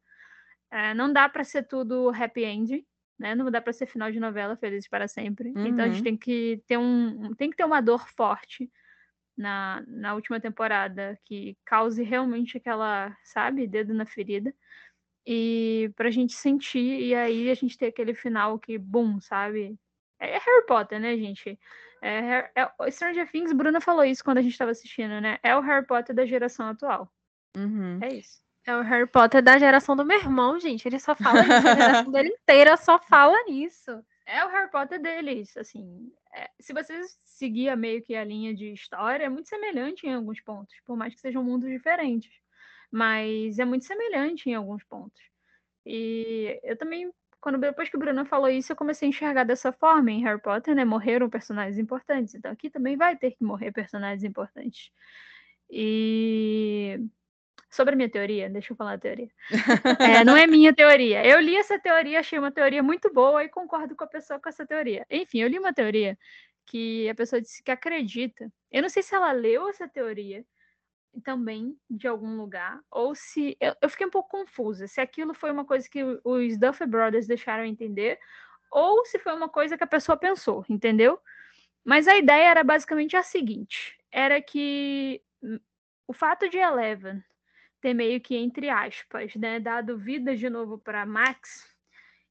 É, não dá para ser tudo happy end, né? Não dá para ser final de novela felizes para sempre. Então a gente Uhum. tem que ter um, tem que ter uma dor forte na, na última temporada que cause realmente aquela, sabe, dedo na ferida. E pra gente sentir, e aí a gente ter aquele final que, bum, sabe? É Harry Potter, né, gente? É, é, o Stranger Things, Bruna falou isso quando a gente estava assistindo, né? É o Harry Potter da geração atual. Uhum. É isso. É o Harry Potter da geração do meu irmão, gente. Ele só fala nisso. A geração dele inteira só fala nisso. É o Harry Potter deles, assim. é, se você seguir meio que a linha de história, é muito semelhante em alguns pontos, por mais que sejam mundos diferentes. Mas é muito semelhante em alguns pontos. E eu também, quando depois que o Bruno falou isso, eu comecei a enxergar dessa forma. Em Harry Potter, né, morreram personagens importantes. Então aqui também vai ter que morrer personagens importantes. E sobre a minha teoria, deixa eu falar a teoria. [LAUGHS] É, não é minha teoria. Eu li essa teoria, achei uma teoria muito boa e concordo com a pessoa com essa teoria. Enfim, eu li uma teoria que a pessoa disse que acredita. Eu não sei se ela leu essa teoria também de algum lugar, ou se. Eu, eu fiquei um pouco confusa, se aquilo foi uma coisa que os Duffer Brothers deixaram entender, ou se foi uma coisa que a pessoa pensou, entendeu? Mas a ideia era basicamente a seguinte: era que o fato de Eleven ter meio que, entre aspas, né, dado vida de novo para Max,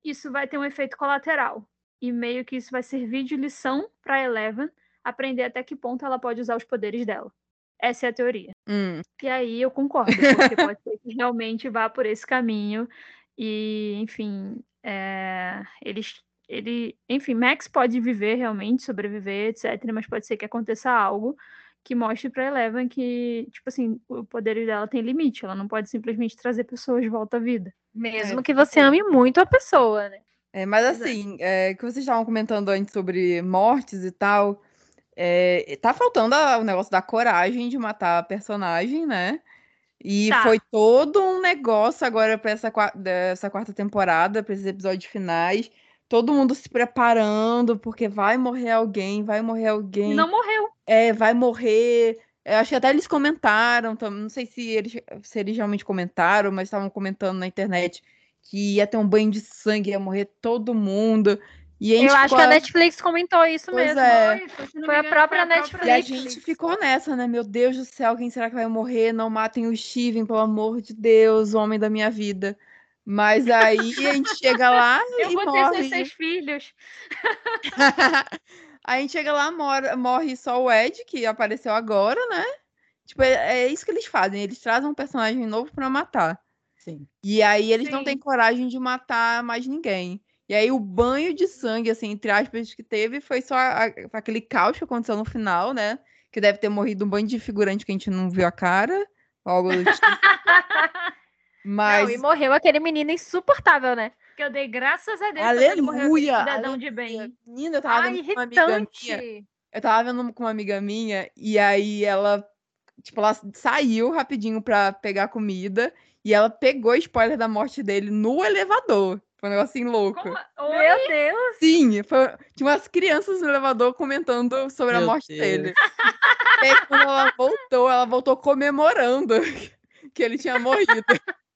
isso vai ter um efeito colateral. E meio que isso vai servir de lição para Eleven aprender até que ponto ela pode usar os poderes dela. Essa é a teoria. Hum. E aí eu concordo, porque pode ser que realmente vá por esse caminho. E, enfim, é, eles. Ele, enfim, Max pode viver realmente, sobreviver, etc. Mas pode ser que aconteça algo que mostre pra Eleven que, tipo assim, o poder dela tem limite. Ela não pode simplesmente trazer pessoas de volta à vida. Mesmo que você ame muito a pessoa, né? É, mas é. assim, é, que vocês estavam comentando antes sobre mortes e tal, é, tá faltando a- o negócio da coragem de matar a personagem, né? E Tá. foi todo um negócio agora para essa, dessa quarta temporada, para esses episódios finais. Todo mundo se preparando, porque vai morrer alguém, vai morrer alguém. não morreu. É, vai morrer. Eu acho que até eles comentaram, não sei se eles, se eles realmente comentaram, mas estavam comentando na internet que ia ter um banho de sangue, ia morrer todo mundo. E a gente Eu acho ficou- que a Netflix comentou isso Pois mesmo. é. Foi, Foi a própria a E a Netflix. gente ficou nessa, né? Meu Deus do céu, quem será que vai morrer? Não matem o Steven, pelo amor de Deus, o homem da minha vida. Mas aí a gente chega lá Eu e vou ter seus seis filhos. Aí [LAUGHS] a gente chega lá, mora- morre só o Ed, que apareceu agora, né? Tipo, é, é isso que eles fazem. Eles trazem um personagem novo pra matar. Sim. E aí eles não Sim. têm coragem de matar mais ninguém. E aí o banho de sangue, assim, entre aspas, que teve foi só a- a- aquele caos que aconteceu no final, né? Que deve ter morrido um banho de figurante que a gente não viu a cara. Algo do tipo. [LAUGHS] Mas. Não, e morreu aquele menino insuportável, né? Que eu dei graças a Deus Aleluia! cidadão de bem. Menina, eu tava Ai, vendo com uma amiga minha. irritante. Eu tava vendo com uma amiga minha, e aí ela, tipo, ela saiu rapidinho pra pegar comida, e ela pegou spoiler da morte dele no elevador. Foi um negocinho louco. Como? Meu Deus. Sim, foi... tinha umas crianças no elevador comentando sobre a Meu morte Deus. dele. E aí, quando ela voltou, ela voltou comemorando [LAUGHS] que ele tinha morrido. [LAUGHS]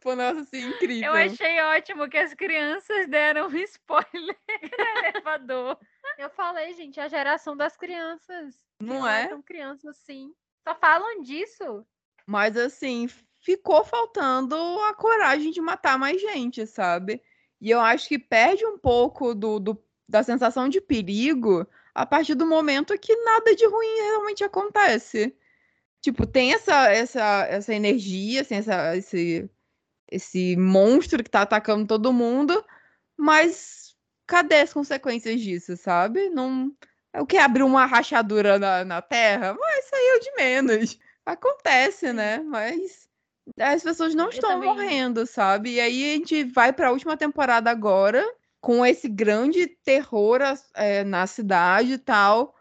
Foi um negócio assim incrível. Eu achei ótimo que as crianças deram um [LAUGHS] spoiler no elevador. Eu falei, gente, a geração das crianças. Não é? tão crianças assim. Só falam disso. Mas assim, ficou faltando a coragem de matar mais gente, sabe? E eu acho que perde um pouco do, do- da sensação de perigo a partir do momento que nada de ruim realmente acontece. Tipo, tem essa, essa, essa energia, assim, essa, esse, esse monstro que tá atacando todo mundo, mas cadê as consequências disso, sabe? Não. É o que abriu uma rachadura na, na terra, mas saiu de menos. Acontece, né? Mas as pessoas não Eu estão também- morrendo, sabe? E aí a gente vai pra última temporada agora, com esse grande terror é, na cidade e tal.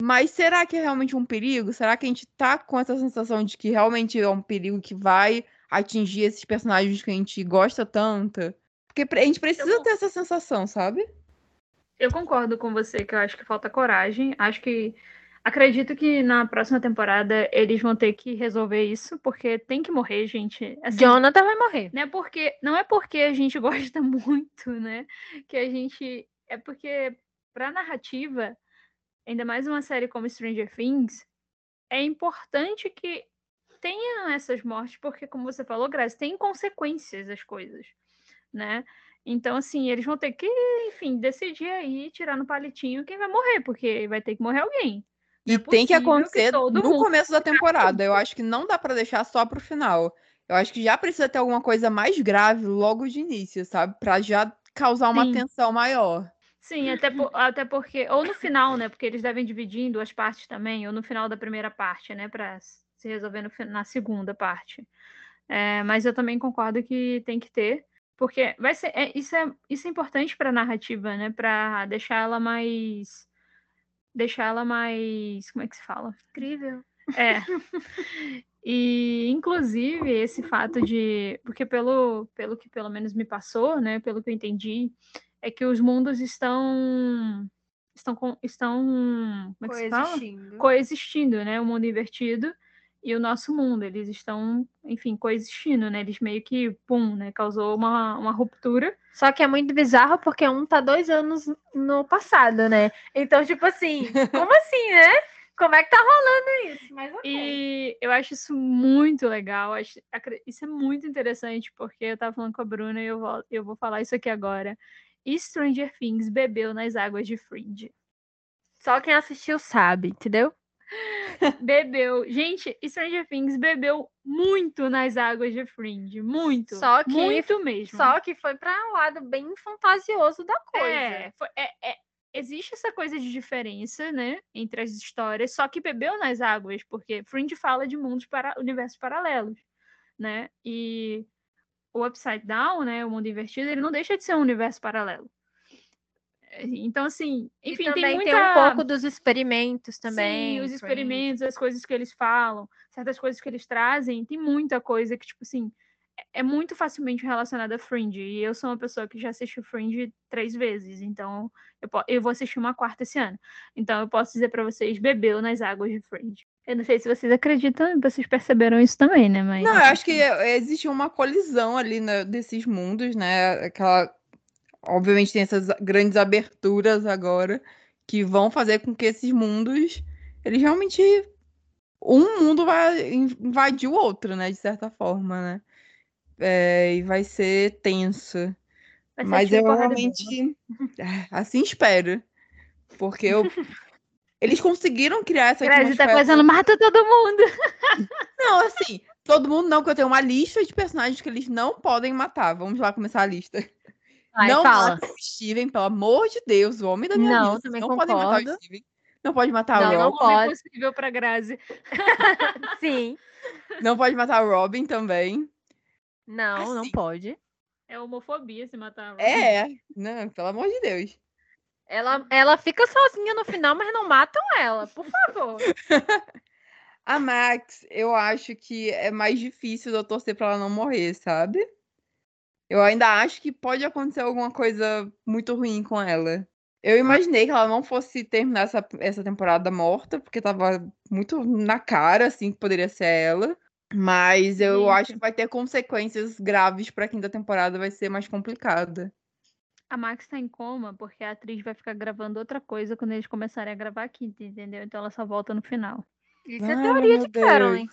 Mas será que é realmente um perigo? Será que a gente tá com essa sensação de que realmente é um perigo que vai atingir esses personagens que a gente gosta tanto? Porque a gente precisa Eu- ter essa sensação, sabe? Eu concordo com você que eu acho que falta coragem. Acho que. Acredito que na próxima temporada eles vão ter que resolver isso, porque tem que morrer, gente. Assim, Jonathan vai morrer. Não é porque não é porque a gente [LAUGHS] gosta muito, né? Que a gente é porque para narrativa, ainda mais uma série como Stranger Things, é importante que tenha essas mortes, porque como você falou, Grazi, tem consequências as coisas, né? Então, assim, eles vão ter que, enfim, decidir aí, tirar no palitinho quem vai morrer, porque vai ter que morrer alguém. E é tem que acontecer todo no começo da temporada. Eu acho que não dá pra deixar só pro final. Eu acho que já precisa ter alguma coisa mais grave logo de início, sabe? Pra já causar uma Sim. tensão maior. Sim, até, po- até porque, ou no final, né? Porque eles devem dividir em duas partes também, ou no final da primeira parte, né? Pra se resolver no, na segunda parte. É, mas eu também concordo que tem que ter, porque vai ser, é, isso, é, isso é importante pra narrativa, né? Pra deixar ela mais. Deixar ela mais. Como é que se fala? Incrível. É. E, inclusive, esse fato de. Porque, pelo, pelo que pelo menos me passou, né? Pelo que eu entendi, é que os mundos estão. Estão. com- estão como é que se fala? Coexistindo, né? O mundo invertido e o nosso mundo. Eles estão, enfim, coexistindo, né? Eles meio que, pum, né? Causou uma, uma ruptura. Só que é muito bizarro porque um tá dois anos no passado, né? Então, tipo assim, [LAUGHS] como assim, né? Como é que tá rolando isso? Mas ok. E eu acho isso muito legal. acho- isso é muito interessante, porque eu tava falando com a Bruna e eu vou, eu vou falar isso aqui agora. E Stranger Things bebeu nas águas de Fringe. Só quem assistiu sabe, entendeu? Bebeu. Gente, Stranger Things bebeu muito nas águas de Fringe. Muito. Só que- Muito mesmo. Só que foi pra um lado bem fantasioso da coisa. É, foi- é- é- existe essa coisa de diferença, né, entre as histórias, só que bebeu nas águas, porque Fringe fala de mundos para universos paralelos, né? E o Upside Down, né, o mundo invertido, ele não deixa de ser um universo paralelo. É, Então, assim, enfim, e também tem muita... tem um pouco dos experimentos também. Sim, os Fringe. experimentos, as coisas que eles falam, certas coisas que eles trazem, tem muita coisa que, tipo assim, é- é muito facilmente relacionada a Fringe. E eu sou uma pessoa que já assistiu Fringe três vezes, então eu, po- eu vou assistir uma quarta esse ano. Então eu posso dizer pra vocês, bebeu nas águas de Fringe. Eu não sei se vocês acreditam, vocês perceberam isso também, né? Mas, Não, eu acho que existe uma colisão ali né, desses mundos, né? Aquela. Obviamente tem essas grandes aberturas agora que vão fazer com que esses mundos. Eles realmente. Um mundo vai invadir o outro, né? De certa forma, né? É, e vai ser tenso. Vai ser Mas tiro, eu realmente. [LAUGHS] é, Assim espero. Porque eu. Eles conseguiram criar essa Grazi tá atmosfera- coisando, mata todo mundo. Não, assim, todo mundo não, que eu tenho uma lista de personagens que eles não podem matar. Vamos lá começar a lista. Vai, não fala. matem o Steven, pelo amor de Deus, o homem da minha Não, vida. também não podem matar o. Steven. Não pode matar Não, o não Rob. Como é pode. possível pra Grazi? [LAUGHS] [LAUGHS] Sim. Não pode matar o Robin também. Não, não Assim. pode. É homofobia se matar a Robin. É, não, pelo amor de Deus. Ela, ela fica sozinha no final, mas não matam ela, por favor. [LAUGHS] A Max, eu acho que é mais difícil eu torcer pra ela não morrer, sabe? Eu ainda acho que pode acontecer alguma coisa muito ruim com ela. Eu imaginei que ela não fosse terminar essa, essa temporada morta, porque tava muito na cara, assim, que poderia ser ela. Mas eu Gente. acho que vai ter consequências graves pra quinta temporada, vai ser mais complicada. A Max tá em coma porque a atriz vai ficar gravando outra coisa quando eles começarem a gravar aqui, entendeu? Então ela só volta no final. Isso é Ai, teoria meu de Carolyn.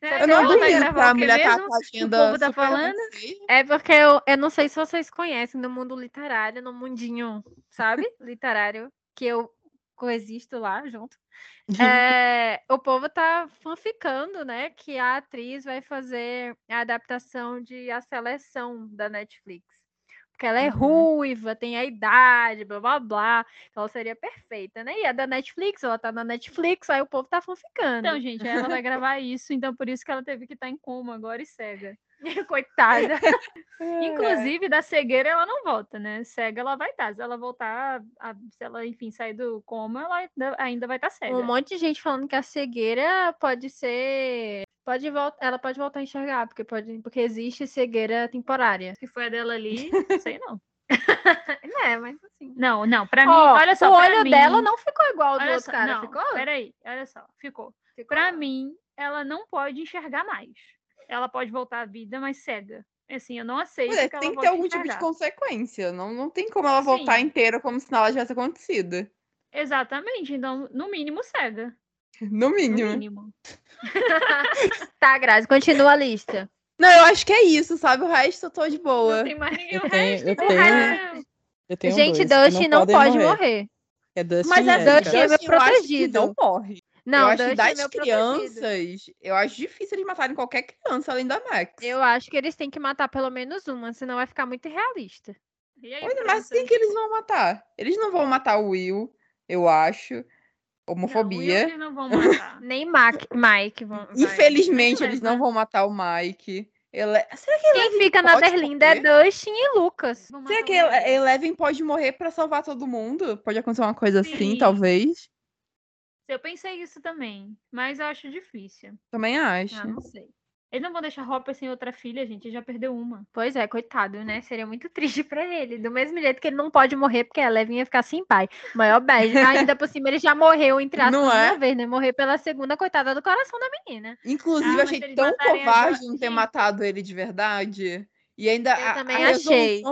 Deus. É, Eu não que a mulher tá com a o povo tá falando? É porque eu, eu não sei se vocês conhecem no mundo literário, no mundinho, sabe? [LAUGHS] Literário, que eu coexisto lá junto. É, o povo tá fanficando, né? Que a atriz vai fazer a adaptação de A Seleção da Netflix. Porque ela é Uhum. ruiva, tem a idade, blá blá blá. Então ela seria perfeita, né? E a da Netflix, ela tá na Netflix, aí o povo tá fanficando. Então, gente, ela vai gravar isso, então por isso que ela teve que estar em coma agora e cega. [LAUGHS] Coitada. [LAUGHS] Inclusive, da cegueira ela não volta, né? Cega ela vai estar. Se ela voltar, a- se ela, enfim, sair do coma, ela ainda- ainda vai estar cega. Um monte de gente falando que a cegueira pode ser. Pode voltar, ela pode voltar a enxergar, porque, pode, porque existe cegueira temporária. Se foi a dela ali, não [LAUGHS] sei não. [LAUGHS] É, mas assim. Não, não, pra mim, Ó, olha só, o olho mim, dela não ficou igual ao do outro só, cara, não, ficou? peraí, olha só, ficou. Ficou. Pra mim, ela não pode enxergar mais. Ela pode voltar à vida, mas cega. Assim, eu não aceito Mulher, que ela tem que ter algum tipo de enxergar. consequência. Não, não tem como ela voltar Sim. inteira como se nada tivesse acontecido. Exatamente, então, no mínimo, cega. No No mínimo. mínimo. [LAUGHS] Tá, Grazi, continua a lista. Não, eu acho que é isso, sabe? O resto eu tô de boa. Não tem mais ninguém. Eu o tenho- resto, eu tenho- é- Eu tenho gente, dois Dusty não, podem pode morrer. morrer. É Dusty Mas a Erika. Dusty é meu protegido. não morre. Não, eu acho Dusty é das protegido. crianças, eu acho difícil eles matarem qualquer criança além da Max. Eu acho que eles têm que matar pelo menos uma, senão vai ficar muito irrealista. E aí, Olha, mas França? quem que eles vão matar? Eles não vão matar o Will, eu acho. Não, Homofobia. Eles não vão matar. Nem Mac, Mike vão. Infelizmente, eles não vão matar o Mike. Ele... Será que Quem fica na Berlinda é morrer? Dustin e Lucas. Será que. Ele- Eleven pode morrer pra salvar todo mundo? Pode acontecer uma coisa assim, Sim. talvez. Eu pensei isso também, mas eu acho difícil. Também acho. Ah, não sei. Eles não vão deixar Hopper sem outra filha, gente. Ele já perdeu uma. Pois é, coitado, né? Seria muito [LAUGHS] triste pra ele. Do mesmo jeito que ele não pode morrer, porque a Eleven ia ficar sem pai. Maior beijo. [LAUGHS] Ainda por cima, ele já morreu, entre aspas, Não é? uma vez, né? Morrer pela segunda, coitada do coração da menina. Inclusive, Ah, achei tão a covarde Jo- não ter matado ele de verdade. E ainda Eu a, também a achei.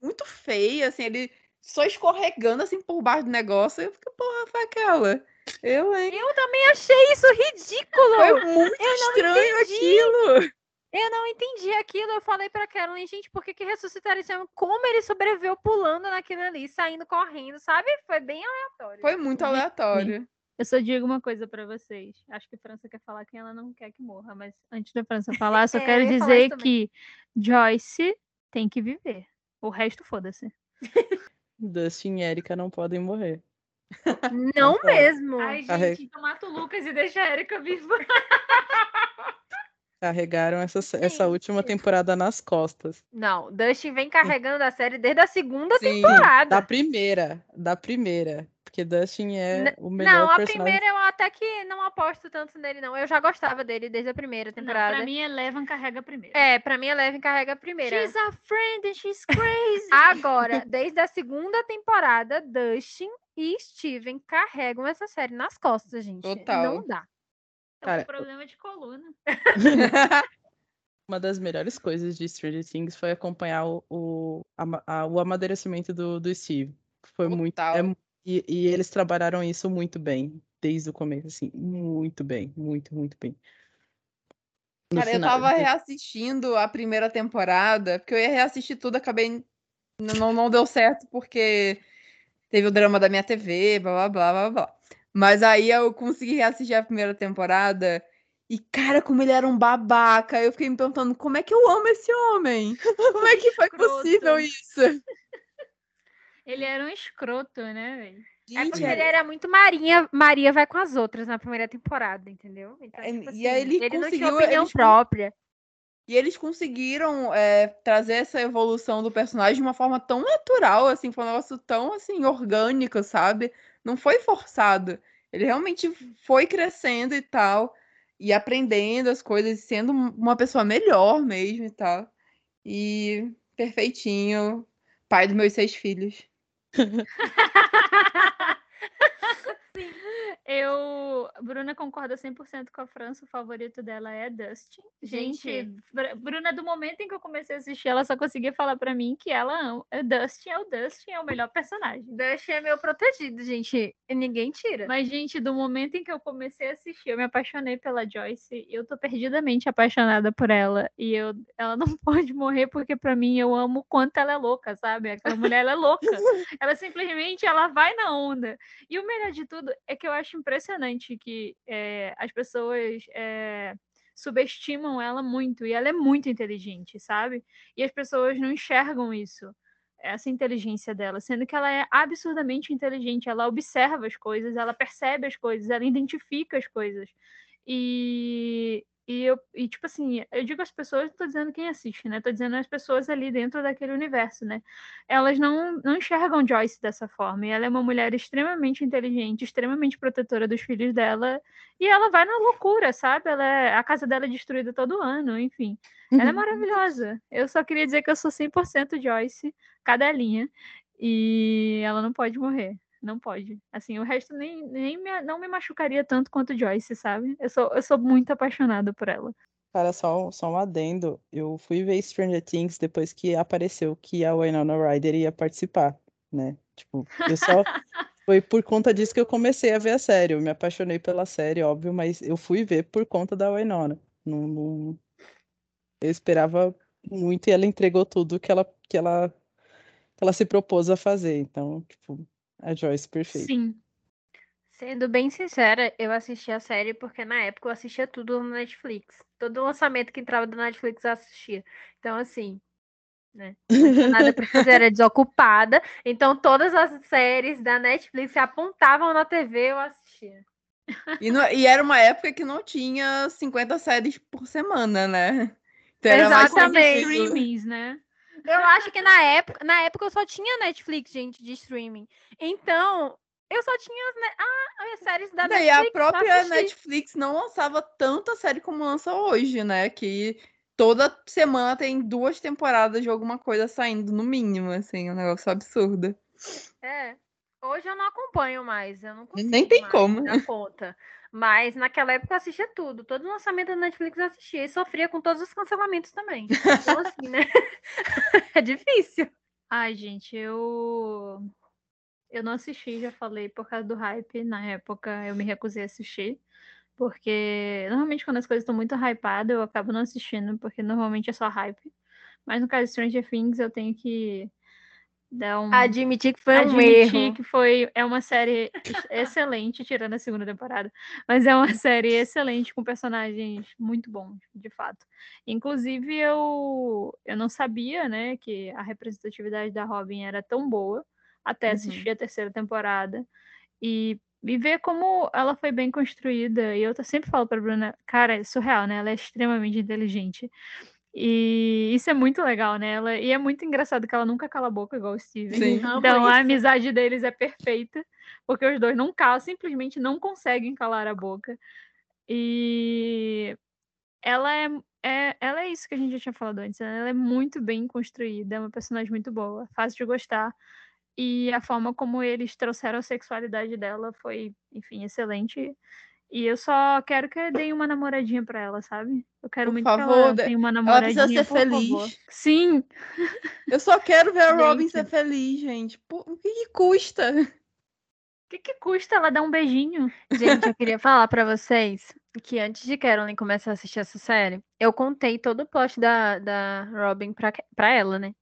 muito feia, assim, ele só escorregando assim por baixo do negócio. Eu fiquei, porra, foi aquela. Eu, hein? Eu também achei isso ridículo. Foi muito Eu não estranho entendi. aquilo. Eu não entendi aquilo. Eu falei pra Carolyn, gente, por que, que ressuscitaram esse homem? Como ele sobreviveu pulando naquilo ali, saindo correndo, sabe? Foi bem aleatório. Foi muito aleatório. Eu só digo uma coisa pra vocês. Acho que a França quer falar quem ela não quer que morra, mas antes da França falar, só [LAUGHS] É, quero eu dizer que Joyce tem que viver. O resto, foda-se. [LAUGHS] Dustin e Erika não podem morrer. [LAUGHS] Não pode. mesmo. Ai, gente, então mata o Lucas e deixa a Erika viva. [LAUGHS] Carregaram essa, essa última temporada nas costas. Não, Dustin vem carregando a série desde a segunda Sim. temporada. Da primeira. Da primeira. Porque Dustin é o melhor Não, a personagem. primeira eu até que não aposto tanto nele, não. Eu já gostava dele desde a primeira Não, temporada. pra mim, Eleven carrega primeiro. É, pra mim, Eleven carrega a primeira. She's a friend and she's crazy. Agora, [LAUGHS] desde a segunda temporada, Dustin e Steven carregam essa série nas costas, gente. Total. Não dá. É Cara, um problema de coluna. Uma das melhores coisas de Stranger Things foi acompanhar o, o, ama- a- o amadurecimento do, do Steve. Foi muito. É e, e eles trabalharam isso muito bem, desde o começo, assim, muito bem, muito, muito bem. No Cara, eu final- tava reassistindo a primeira temporada, porque eu ia reassistir tudo, acabei. Não, não deu certo porque teve o drama da minha TV, blá blá blá blá blá. Mas aí eu consegui reassistir a primeira temporada. E, cara, como ele era um babaca, eu fiquei me perguntando como é que eu amo esse homem? Como é que foi [LAUGHS] Escroto. possível isso? Ele era um escroto, né, velho? É porque ele era muito Marinha, Maria vai com as outras na primeira temporada, entendeu? Então, É, tipo e aí assim, ele não tinha conseguiu- opinião eles própria. E eles conseguiram é, trazer essa evolução do personagem de uma forma tão natural, assim, foi um negócio tão, assim, orgânico, sabe? Não foi forçado. Ele realmente foi crescendo e tal, e aprendendo as coisas, sendo um- uma pessoa melhor mesmo e tal. E perfeitinho, pai dos meus seis filhos. [LAUGHS] Eu. Bruna concorda 100% com a França, o favorito dela é Dustin. Gente, Gente. Br- Bruna, do momento em que eu comecei a assistir, ela só conseguia falar pra mim que ela ama. é Dustin é o Dustin, é o melhor personagem. Dustin é meu protegido, gente. E ninguém tira. Mas, gente, do momento em que eu comecei a assistir, eu me apaixonei pela Joyce. E eu tô perdidamente apaixonada por ela. E eu, ela não [LAUGHS] pode morrer, porque pra mim eu amo o quanto ela é louca, sabe? Aquela mulher ela é louca. [LAUGHS] Ela simplesmente ela vai na onda. E o melhor de tudo é que eu acho impressionante que eh, as pessoas eh, subestimam ela muito. E ela é muito inteligente, sabe? E as pessoas não enxergam isso essa inteligência dela, sendo que ela é absurdamente inteligente, ela observa as coisas, ela percebe as coisas, ela identifica as coisas. E, e eu e tipo assim, eu digo as pessoas, não tô dizendo quem assiste, né? Tô dizendo as pessoas ali dentro daquele universo, né? Elas não, não enxergam Joyce dessa forma. E ela é uma mulher extremamente inteligente, extremamente protetora dos filhos dela, e ela vai na loucura, sabe? Ela é, a casa dela é destruída todo ano, enfim. Ela é maravilhosa. Eu só queria dizer que eu sou 100% Joyce, cadelinha, e ela não pode morrer. Não pode. Assim, o resto nem, nem me- não me machucaria tanto quanto Joyce, sabe? Eu sou, eu sou muito apaixonada por ela. Cara, só, só um adendo. Eu fui ver Stranger Things depois que apareceu que a Winona Ryder ia participar, né? Tipo, eu só. [LAUGHS] Foi por conta disso que eu comecei a ver a série. Eu me apaixonei pela série, óbvio, mas eu fui ver por conta da Winona. Não, não... Eu esperava muito e ela entregou tudo que ela, que ela, que ela se propôs a fazer. Então, tipo, a Joyce perfeita. Sim. Sendo bem sincera, eu assisti a série porque na época eu assistia tudo no Netflix. Todo lançamento que entrava do Netflix eu assistia. Então, assim, né? Nada pra fazer, era desocupada. Então, todas as séries da Netflix que apontavam na TV, eu assistia. E, não- e era uma época que não tinha 50 séries por semana, né? Então era mais Exatamente. Streamings, né? Eu acho que na época, na época eu só tinha Netflix, gente, de streaming. Então, eu só tinha as, ah, as séries da Não, e Netflix. a própria. Netflix não lançava tanta série como lança hoje, né? Que toda semana tem duas temporadas de alguma coisa saindo, no mínimo, assim, um negócio absurdo. É. Hoje eu não acompanho mais, eu não consigo Nem tem mais como. dar conta. Mas naquela época eu assistia tudo. Todo lançamento da Netflix eu assistia e sofria com todos os cancelamentos também. Então, assim, né? [LAUGHS] é difícil. Ai, gente, eu. Eu não assisti, já falei, por causa do hype. Na época eu me recusei a assistir. Porque normalmente quando as coisas estão muito hypadas, eu acabo não assistindo, porque normalmente é só hype. Mas no caso de Stranger Things, eu tenho que um. Admitir que foi um admitir erro. que foi é uma série ex- excelente, tirando a segunda temporada, mas é uma série excelente com personagens muito bons, de fato. Inclusive eu eu não sabia, né, que a representatividade da Robin era tão boa até Uhum. assistir a terceira temporada e e ver como ela foi bem construída. E eu sempre falo pra Bruna, cara, é surreal, né? Ela é extremamente inteligente. E isso é muito legal nela. E é muito engraçado que ela nunca cala a boca igual o Steven. Sim. Então a amizade deles é perfeita, porque os dois não calam, simplesmente não conseguem calar a boca. E ela é, é, ela é isso que a gente já tinha falado antes. né? Ela é muito bem construída, é uma personagem muito boa, fácil de gostar. E a forma como eles trouxeram a sexualidade dela foi, enfim, excelente. E eu só quero que deem uma namoradinha pra ela, sabe? Eu quero Por muito que favor, ela de- tenha uma Ela namoradinha, precisa ser por favor. feliz. Sim, [LAUGHS] Eu só quero ver a Robin Gente. ser feliz, gente. Pô, o que, que custa? o que, que custa ela dar um beijinho? [LAUGHS] Gente, eu queria falar pra vocês que antes de Carolyn começar a assistir essa série, eu contei todo o plot da, da Robin pra, pra ela, né?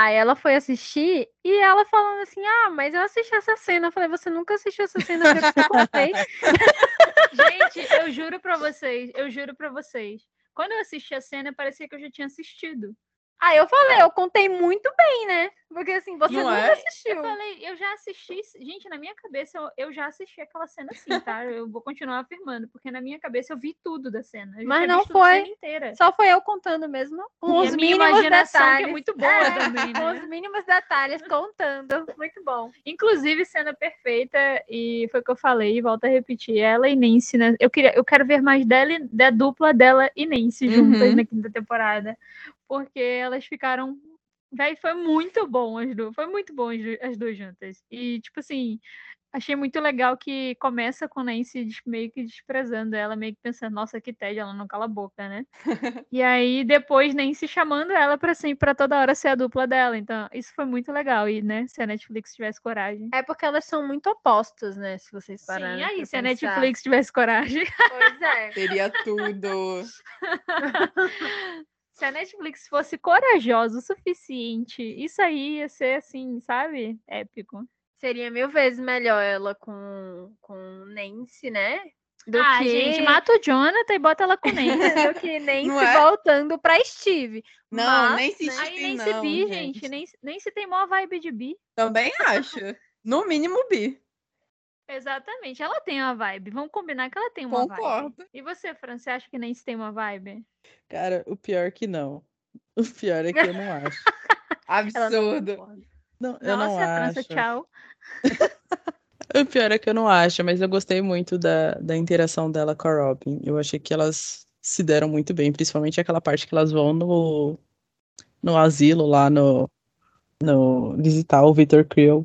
Aí ela foi assistir e ela falando assim: Ah, mas eu assisti essa cena. Eu falei: Você nunca assistiu essa cena que eu te contei? [LAUGHS] Gente, eu juro pra vocês, eu juro pra vocês. Quando eu assisti a cena, parecia que eu já tinha assistido. Aí eu falei: Eu contei muito bem, né? Porque assim, você Não nunca é? assistiu. Eu falei, eu já assisti. Gente, na minha cabeça, eu, eu já assisti aquela cena assim, tá? [LAUGHS] Eu vou continuar afirmando, porque na minha cabeça eu vi tudo da cena. Mas não foi. cena inteira. Só foi eu contando mesmo. Com E os a minha mínimos imaginação, detalhes. que é muito boa É, também, Com né? os mínimos detalhes contando. Muito bom. Inclusive, cena perfeita, e foi o que eu falei, e volto a repetir, ela e Nancy, né? Eu, queria, eu quero ver mais dela, e- da dupla dela e Nancy juntas Uhum. na quinta temporada. Porque elas ficaram. Véi, foi muito bom as duas. Foi muito bom as, du- as duas juntas. E, tipo assim, achei muito legal que começa com Nancy meio que desprezando ela, meio que pensando, nossa, que tédio, ela não cala a boca, né? [LAUGHS] e aí depois Nancy chamando ela pra sempre, pra toda hora ser a dupla dela. Então, isso foi muito legal. E, né, se a Netflix tivesse coragem. É porque elas são muito opostas, né? Se vocês Sim, pararem. aí, pra se a pensar. Netflix tivesse coragem. Pois é. Teria tudo. [LAUGHS] [LAUGHS] se a Netflix fosse corajosa o suficiente, isso aí ia ser assim, sabe? Épico. Seria mil vezes melhor ela com, com Nancy, né? Do ah, que, gente, mata o Jonathan e bota ela com Nancy. [LAUGHS] do que Nancy Não é? voltando pra Steve. Não, Mas, nem se né, Aí nem não, se bi, gente. Nem, nem se tem mó vibe de bi. Também acho. No mínimo bi. Exatamente, ela tem uma vibe. Vamos combinar que ela tem uma Concordo. vibe. E você, Fran, você acha que nem se tem uma vibe? Cara, o pior é que não. O pior é que eu não acho. [LAUGHS] Não Absurdo. Não, eu Nossa, não França, acho. tchau. [LAUGHS] O pior é que eu não acho, mas eu gostei muito da, da interação dela com a Robin. Eu achei que elas se deram muito bem, principalmente aquela parte que elas vão no, no asilo lá no, no visitar o Victor Creel.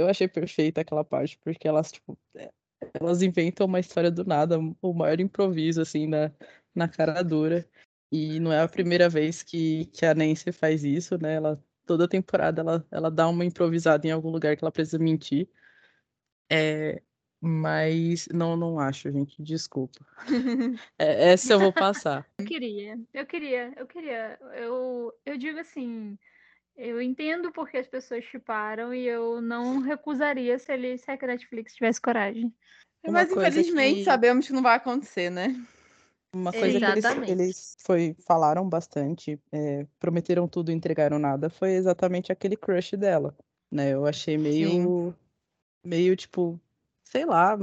Eu achei perfeita aquela parte, porque elas, tipo, é, elas inventam uma história do nada, o maior improviso, assim, na, na cara dura. E não é a primeira vez que, que a Nancy faz isso, né? Ela, toda temporada ela, ela dá uma improvisada em algum lugar que ela precisa mentir. É, mas não, não acho, gente, desculpa. [LAUGHS] É, essa eu vou passar. Eu queria, eu queria, eu queria. Eu, eu digo assim, eu entendo porque as pessoas chiparam e eu não recusaria se ele se a Netflix tivesse coragem. Uma Mas infelizmente que- sabemos que não vai acontecer, né? Uma coisa que eles, Exatamente. eles foi, falaram bastante, é, prometeram tudo e entregaram nada, foi exatamente aquele crush dela, né? Eu achei meio, meio tipo, sei lá,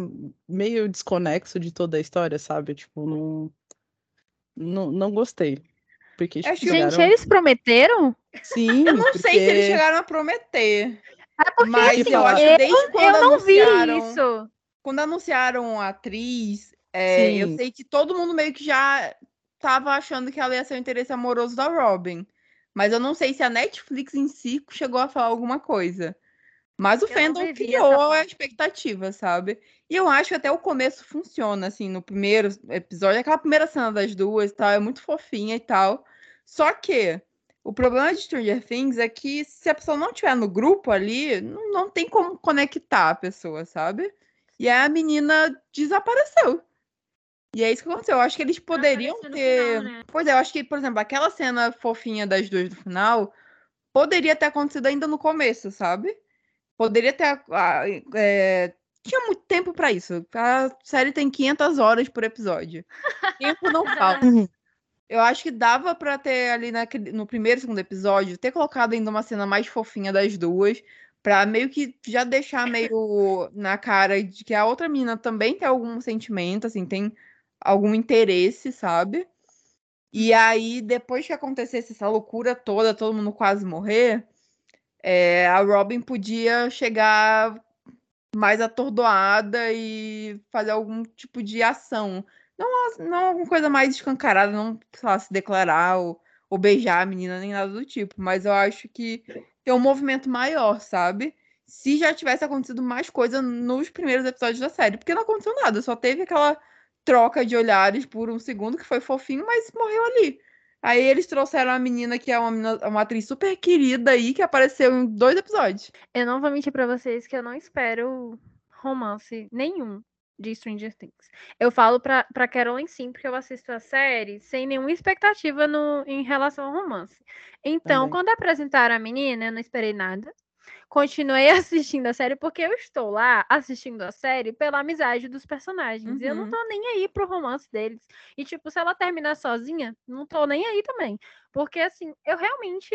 meio desconexo de toda a história, sabe? Tipo, não, não, não gostei. Porque, tipo, Acho que- Gente, chegaram- eles prometeram? Sim, Eu não sei se eles porque- chegaram a prometer. É porque Mas assim, eu acho eu, desde quando eu não vi anunciaram- isso. Quando anunciaram a atriz, é, eu sei que todo mundo meio que já tava achando que ela ia ser o interesse amoroso da Robin. Mas eu não sei se a Netflix em si chegou a falar alguma coisa. Mas o Eu fandom criou essa a expectativa, sabe? E eu acho que até o começo funciona, assim, no primeiro episódio. Aquela primeira cena das duas e tal, é muito fofinha e tal. Só que o problema de Stranger Things é que se a pessoa não estiver no grupo ali, não, não tem como conectar a pessoa, sabe? E aí a menina desapareceu. E é isso que aconteceu. Eu acho que eles poderiam ter. final, né? Pois é, eu acho que, por exemplo, aquela cena fofinha das duas no final poderia ter acontecido ainda no começo, sabe? Poderia ter. é, Tinha muito tempo pra isso. A série tem 500 horas por episódio. Tempo não [LAUGHS] falta. Eu acho que dava pra ter ali naquele- no primeiro e segundo episódio, ter colocado ainda uma cena mais fofinha das duas, pra meio que já deixar meio na cara de que a outra menina também tem algum sentimento, assim, tem algum interesse, sabe? E aí, depois que acontecesse essa loucura toda, todo mundo quase morrer, é, a Robin podia chegar mais atordoada e fazer algum tipo de ação. Não, não alguma coisa mais escancarada, não, sei lá, se declarar ou, ou beijar a menina, nem nada do tipo. Mas eu acho que tem um movimento maior, sabe? Se já tivesse acontecido mais coisa nos primeiros episódios da série. Porque não aconteceu nada, só teve aquela troca de olhares por um segundo que foi fofinho, mas morreu ali. Aí eles trouxeram a menina que é uma, menina- uma atriz super querida aí, que apareceu em dois episódios. Eu não vou mentir pra vocês que eu não espero romance nenhum de Stranger Things. Eu falo pra, pra Carolyn sim, porque eu assisto a série sem nenhuma expectativa no, em relação ao romance. Então, Também. quando apresentaram a menina, eu não esperei nada. Continuei [LAUGHS] assistindo a série porque eu estou lá assistindo a série pela amizade dos personagens. E eu não Uhum. tô nem aí pro romance deles. E, tipo, se ela terminar sozinha, não tô nem aí também. Porque, assim, eu realmente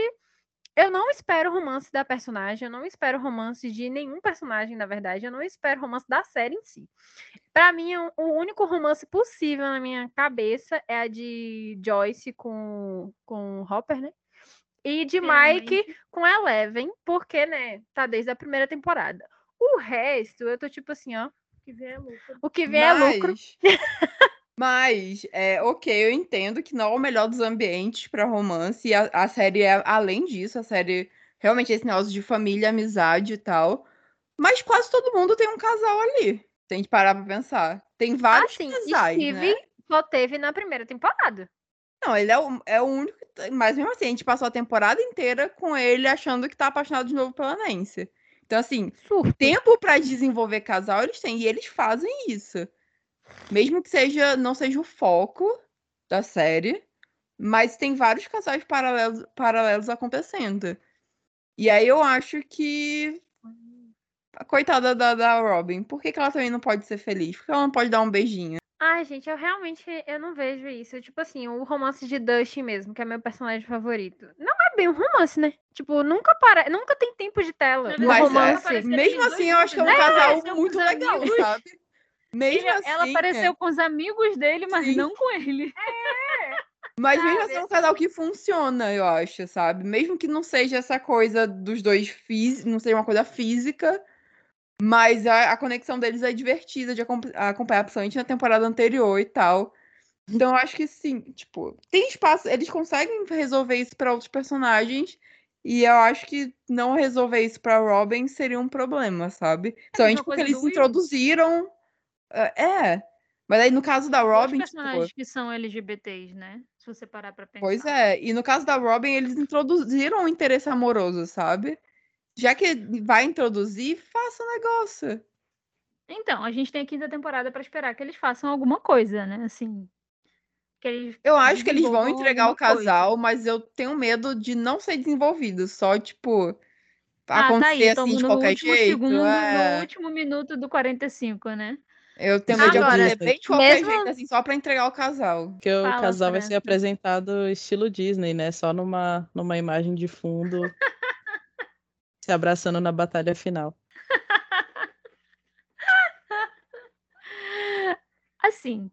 eu não espero romance da personagem, eu não espero romance de nenhum personagem, na verdade, eu não espero romance da série em si. Pra mim, o o único romance possível na minha cabeça é a de Joyce com, com Hopper, né? E de. Mike com Eleven, porque, né, tá desde a primeira temporada. O resto, eu tô tipo assim, ó, Que vê é lucro. o que vier é lucro. Mas, [LAUGHS] mas, é, ok, eu entendo que não é o melhor dos ambientes para romance. E a, a série é além disso, a série realmente é esse negócio de família, amizade e tal. Mas quase todo mundo tem um casal ali. A gente parar pra pensar. Tem vários Assim, casais, Steve né? só teve na primeira temporada. Não, ele é o, é o único. tem- Mas mesmo assim, a gente passou a temporada inteira com ele achando que tá apaixonado de novo pela Nancy. Então, assim, Surto. tempo pra desenvolver casal eles têm. E eles fazem isso. Mesmo que seja não seja o foco da série. Mas tem vários casais paralelos, paralelos acontecendo. E aí eu acho que. Coitada da, da Robin, por que, que ela também não pode ser feliz? Por que ela não pode dar um beijinho? Ai, gente, eu realmente eu não vejo isso. Tipo assim, o romance de Dustin mesmo, que é meu personagem favorito. Não é bem um romance, né? Tipo, nunca para, nunca tem tempo de tela. No Mas, é, romance. que mesmo assim, eu acho que é um né? casal muito legal, amigos. sabe? Mesmo Ele- assim. ela apareceu com os amigos dele, mas Sim. não com ele. Mas mesmo sabe, assim é um casal que funciona, eu acho, sabe? Mesmo que não seja essa coisa dos dois físicos, não seja uma coisa física, mas a, a conexão deles é divertida de acom- acompanhar, principalmente na temporada anterior e tal. Então eu acho que sim, tipo, tem espaço, eles conseguem resolver isso para outros personagens. E eu acho que não resolver isso pra Robin seria um problema, sabe? Principalmente porque eles introduziram. É. é. Mas aí no caso da Os Robin, tipo, personagens que são LGBTs, né? Se você parar pra pensar. Pois é, e no caso da Robin, eles introduziram o interesse amoroso, sabe? Já que vai introduzir, faça o negócio. Então, a gente tem a quinta temporada pra esperar que eles façam alguma coisa, né? Assim. Que eles Eu acho que eles vão entregar o alguma coisa. casal, mas eu tenho medo de não ser desenvolvido, só, tipo, Ah, tá acontecer aí, assim de no qualquer último jeito. segundo, é. no último minuto do 45, né? Eu tenho medo de Agora, acontecer bem de qualquer mesmo- jeito, assim, só pra entregar o casal. Porque o Fala, casal vai ser apresentado estilo Disney, né? Só numa, numa imagem de fundo, [LAUGHS] se abraçando na batalha final. [LAUGHS] Assim,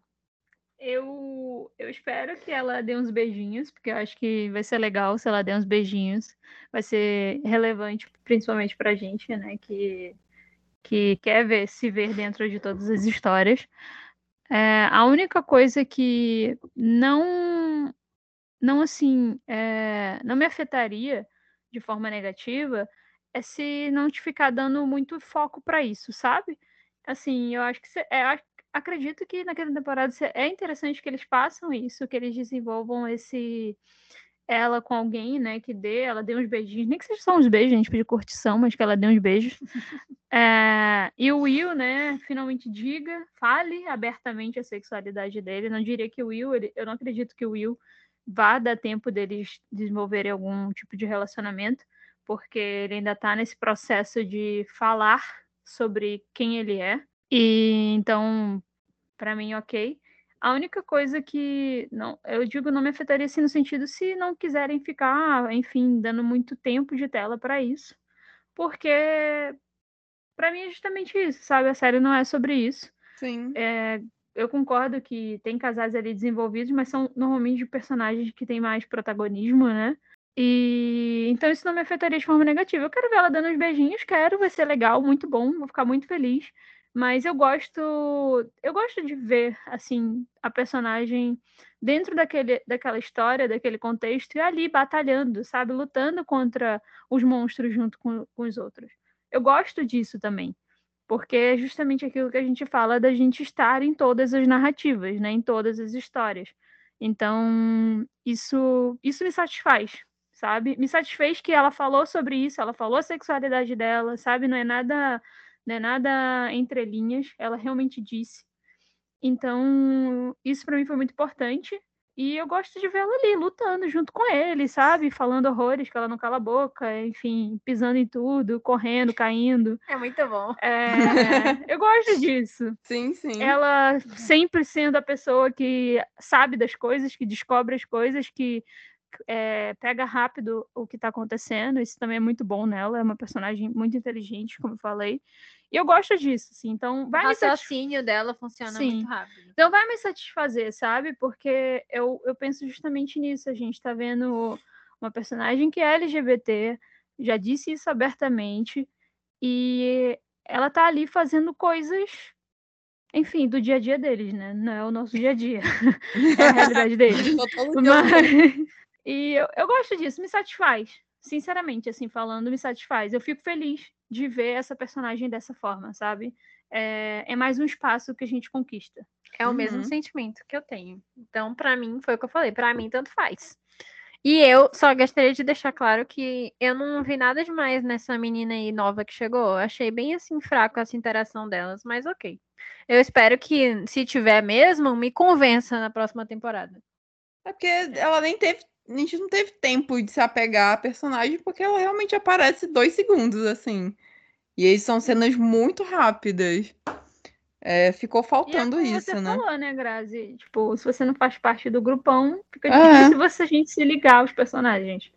eu, eu espero que ela dê uns beijinhos, porque eu acho que vai ser legal se ela der uns beijinhos. Vai ser relevante, principalmente pra gente, né? Que, que quer ver, se ver dentro de todas as histórias. É, a única coisa que não, não assim, é, não me afetaria de forma negativa é se não te ficar dando muito foco pra isso, sabe? Assim, eu acho que cê- é, ac- acredito que naquela temporada é interessante que eles façam isso, que eles desenvolvam esse ela com alguém, né, que dê, ela dê uns beijinhos, nem que seja só uns beijos, a gente pediu curtição, mas que ela dê uns beijos. [LAUGHS] É, e o Will, né, finalmente diga, fale abertamente a sexualidade dele. Não diria que o Will, ele- eu não acredito que o Will vá dar tempo deles desenvolverem algum tipo de relacionamento, porque ele ainda tá nesse processo de falar sobre quem ele é. E então, para mim, ok. A única coisa que não, eu digo não me afetaria assim no sentido se não quiserem ficar, enfim, dando muito tempo de tela para isso, porque para mim é justamente isso, sabe? A série não é sobre isso. Sim. É, eu concordo que tem casais ali desenvolvidos, mas são normalmente de personagens que têm mais protagonismo, né? E então isso não me afetaria de forma negativa. Eu quero ver ela dando uns beijinhos, quero, vai ser legal, muito bom, vou ficar muito feliz. Mas eu gosto, eu gosto de ver assim a personagem dentro daquele, daquela história, daquele contexto e ali batalhando, sabe, lutando contra os monstros junto com, com os outros. Eu gosto disso também, porque é justamente aquilo que a gente fala da gente estar em todas as narrativas, né, em todas as histórias. Então isso isso me satisfaz, sabe? Me satisfez que ela falou sobre isso, ela falou a sexualidade dela, sabe? Não é nada não é nada entre linhas, ela realmente disse. Então, isso para mim foi muito importante. E eu gosto de vê-la ali, lutando junto com ele, sabe? Falando horrores, que ela não cala a boca, enfim, pisando em tudo, correndo, caindo. É muito bom. É, [LAUGHS] eu gosto disso. Sim, sim. Ela sempre sendo a pessoa que sabe das coisas, que descobre as coisas, que é, pega rápido o que está acontecendo. Isso também é muito bom nela. É uma personagem muito inteligente, como eu falei. E eu gosto disso, assim. Então, O vai me satisfazer. raciocínio dela funciona Sim. muito rápido. Então vai me satisfazer, sabe? Porque eu, eu penso justamente nisso. A gente tá vendo uma personagem que é LGBT, já disse isso abertamente, e ela tá ali fazendo coisas, enfim, do dia a dia deles, né? Não é o nosso dia a dia, [LAUGHS] é a realidade [LAUGHS] deles. Mas, e eu, eu gosto disso, me satisfaz. Sinceramente, assim, falando, me satisfaz. Eu fico feliz de ver essa personagem dessa forma, sabe? É, é mais um espaço que a gente conquista. É o mesmo Uhum. sentimento que eu tenho. Então, pra mim, foi o que eu falei. Pra mim, tanto faz. E eu só gostaria de deixar claro que eu não vi nada demais nessa menina aí nova que chegou. Eu achei bem assim fraco essa interação delas, mas ok. Eu espero que, se tiver mesmo, me convença na próxima temporada. É porque ela nem teve. A gente não teve tempo de se apegar à personagem, porque ela realmente aparece dois segundos, assim. E aí são cenas muito rápidas. É, ficou E é faltando isso, você né? falou, né, Grazi? Tipo, se você não faz parte do grupão, fica É. difícil você a gente se ligar aos personagens.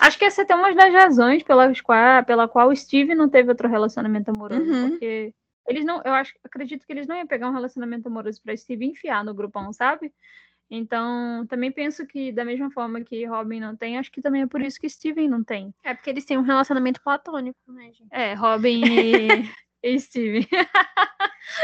Acho que essa é até uma das razões pelas qual, pela qual o Steve não teve outro relacionamento amoroso. Uhum. Porque eles não, eu acho, acredito que eles não iam pegar um relacionamento amoroso pra Steve enfiar no grupão, sabe? Então, também penso que da mesma forma que Robin não tem, acho que também é por isso que Steven não tem. É porque eles têm um relacionamento platônico, né, gente? É, Robin e, [LAUGHS] e Steven.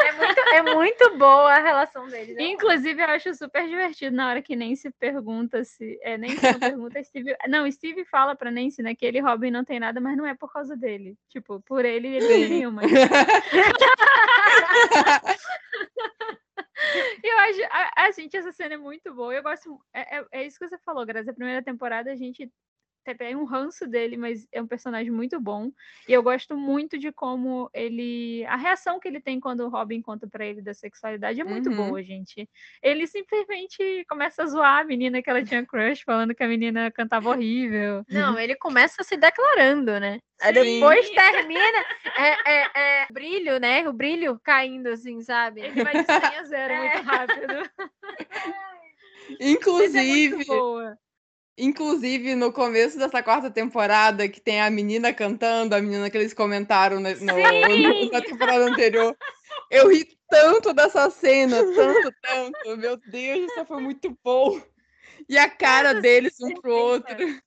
É muito, é muito boa a relação deles. né? Inclusive, eu acho super divertido na hora que Nancy pergunta se. É, Nancy não pergunta, Steve. Não, Steve fala pra Nancy, né, que ele e Robin não tem nada, mas não é por causa dele. Tipo, por ele, ele não tem uma. [LAUGHS] [LAUGHS] Eu acho, a, a gente, essa cena é muito boa. Eu gosto. É, é, é isso que você falou, Grazi. A primeira temporada a gente tem um ranço dele, mas é um personagem muito bom. E eu gosto muito de como ele. A reação que ele tem quando o Robin conta pra ele da sexualidade é muito Uhum. boa, gente. Ele simplesmente começa a zoar a menina que ela tinha crush, falando que a menina cantava horrível. Não, ele começa se declarando, né? Sim. depois termina é, é, é, brilho, né? O brilho caindo, assim, sabe? Ele vai de 100 a 0 muito rápido. [LAUGHS] Mas é Inclusive, no começo dessa quarta temporada, que tem a menina cantando, a menina que eles comentaram no- no- na temporada anterior. Eu ri tanto dessa cena, tanto, tanto. Meu Deus, isso foi muito bom. E a cara Nossa, deles um pro perfeita. outro.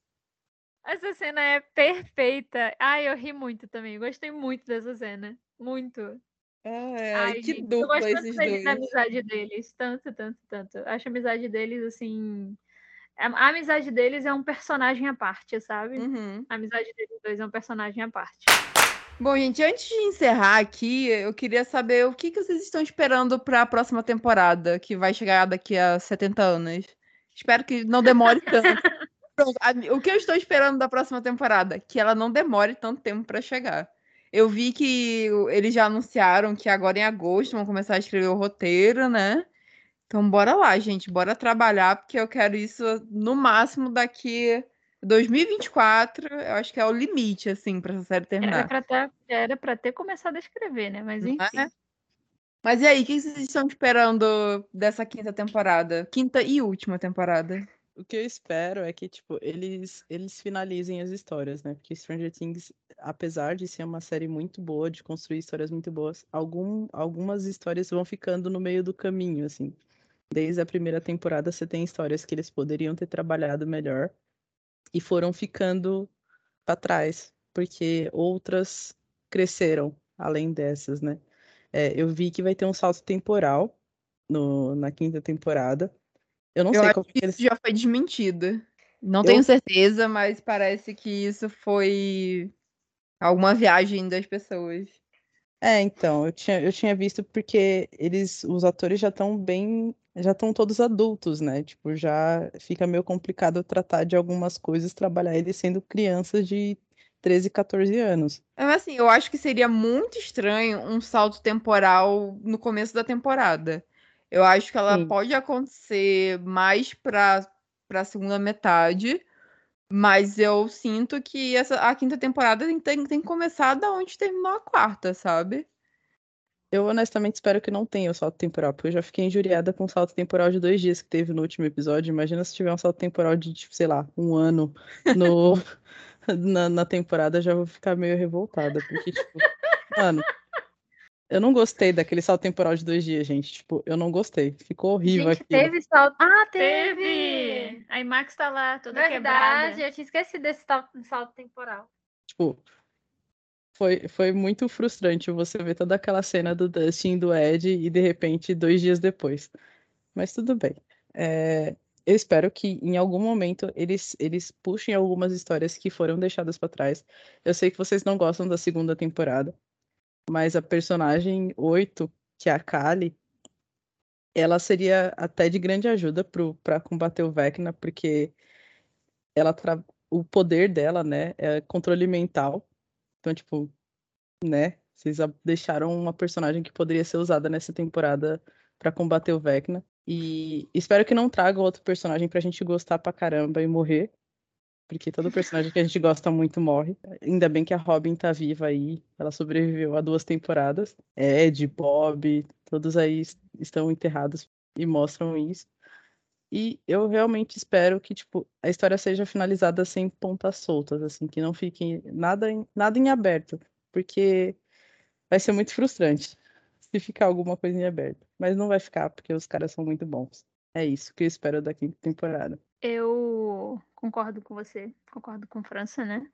Essa cena é perfeita. Ai, eu ri muito também. Gostei muito dessa cena. Muito. É, Ai, que gente, eu dupla gosto tanto esses da dois. amizade deles. Tanto, tanto, tanto. Acho a amizade deles, assim. A, a amizade deles é um personagem à parte, sabe? Uhum. A amizade deles dois é um personagem à parte. Bom, gente, antes de encerrar aqui, eu queria saber o que, que vocês estão esperando para a próxima temporada, que vai chegar daqui a 70 anos. Espero que não demore [LAUGHS] tanto. Pronto, o que eu estou esperando da próxima temporada? Que ela não demore tanto tempo para chegar. Eu vi que eles já anunciaram que agora em agosto vão começar a escrever o roteiro, né? Então bora lá, gente, bora trabalhar, porque eu quero isso no máximo daqui 2024, eu acho que é o limite, assim, para essa série terminar. ter, era pra ter começado a escrever, né? Mas Não enfim. é? Mas e aí, o que vocês estão esperando dessa quinta temporada? Quinta e última temporada. O que eu espero é que, tipo, eles, eles finalizem as histórias, né? Porque Stranger Things, apesar de ser uma série muito boa, de construir histórias muito boas, algum, algumas histórias vão ficando no meio do caminho, assim. Desde a primeira temporada, você tem histórias que eles poderiam ter trabalhado melhor e foram ficando para trás, porque outras cresceram além dessas, né? É, eu vi que vai ter um salto temporal no, na quinta temporada. Eu não Eu sei acho como que eles isso já foi desmentido. Não Eu- tenho certeza, mas parece que isso foi alguma viagem das pessoas. É, então, eu tinha, eu tinha visto porque eles, os atores já estão bem, já estão todos adultos, né? Tipo, já fica meio complicado tratar de algumas coisas, trabalhar eles sendo crianças de 13, 14 anos. Mas assim, eu acho que seria muito estranho um salto temporal no começo da temporada. Eu acho que ela Sim. pode acontecer mais para para segunda metade, mas eu sinto que essa, a quinta temporada tem, tem, tem que começar da onde terminou a quarta, sabe? Eu honestamente espero que não tenha o salto temporal, porque eu já fiquei injuriada com o salto temporal de dois dias que teve no último episódio. Imagina se tiver um salto temporal de, tipo, sei lá, um ano no, [LAUGHS] na, na temporada, já vou ficar meio revoltada, porque, tipo, mano, eu não gostei daquele salto temporal de dois dias, gente. Tipo, eu não gostei. Ficou horrível Gente, aquilo. teve salto. Ah, teve! Teve! A IMAX tá lá, toda Verdade, quebrada. eu tinha esquecido desse salto temporal. Tipo, foi, foi muito frustrante você ver toda aquela cena do Dustin do Ed e de repente dois dias depois. Mas tudo bem. É, eu espero que em algum momento eles, eles puxem algumas histórias que foram deixadas para trás. Eu sei que vocês não gostam da segunda temporada, mas a personagem 8, que é a Kali, ela seria até de grande ajuda para combater o Vecna, porque ela tra... o poder dela, né, é controle mental. Então, tipo, né, vocês deixaram uma personagem que poderia ser usada nessa temporada para combater o Vecna. E espero que não traga outro personagem pra gente gostar pra caramba e morrer. Porque todo personagem que a gente gosta muito morre. Ainda bem que a Robin tá viva aí. Ela sobreviveu a duas temporadas. Ed, Bob, todos aí estão enterrados e mostram isso. E eu realmente espero que, tipo, a história seja finalizada sem pontas soltas, assim, que não fique nada em, nada em aberto. Porque vai ser muito frustrante se ficar alguma coisa em aberto. Mas não vai ficar, porque os caras são muito bons. É isso que eu espero da quinta temporada. Eu concordo com você, concordo com França, né?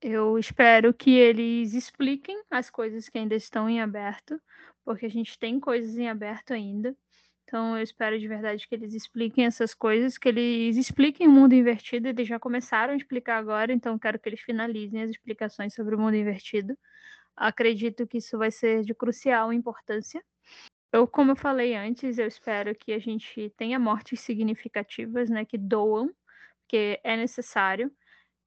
Eu espero que eles expliquem as coisas que ainda estão em aberto, porque a gente tem coisas em aberto ainda. Então eu espero de verdade que eles expliquem essas coisas, que eles expliquem o mundo invertido. Eles já começaram a explicar agora, então quero que eles finalizem as explicações sobre o mundo invertido. Acredito que isso vai ser de crucial importância. Eu, como eu falei antes, eu espero que a gente tenha mortes significativas, né, que doam, que é necessário.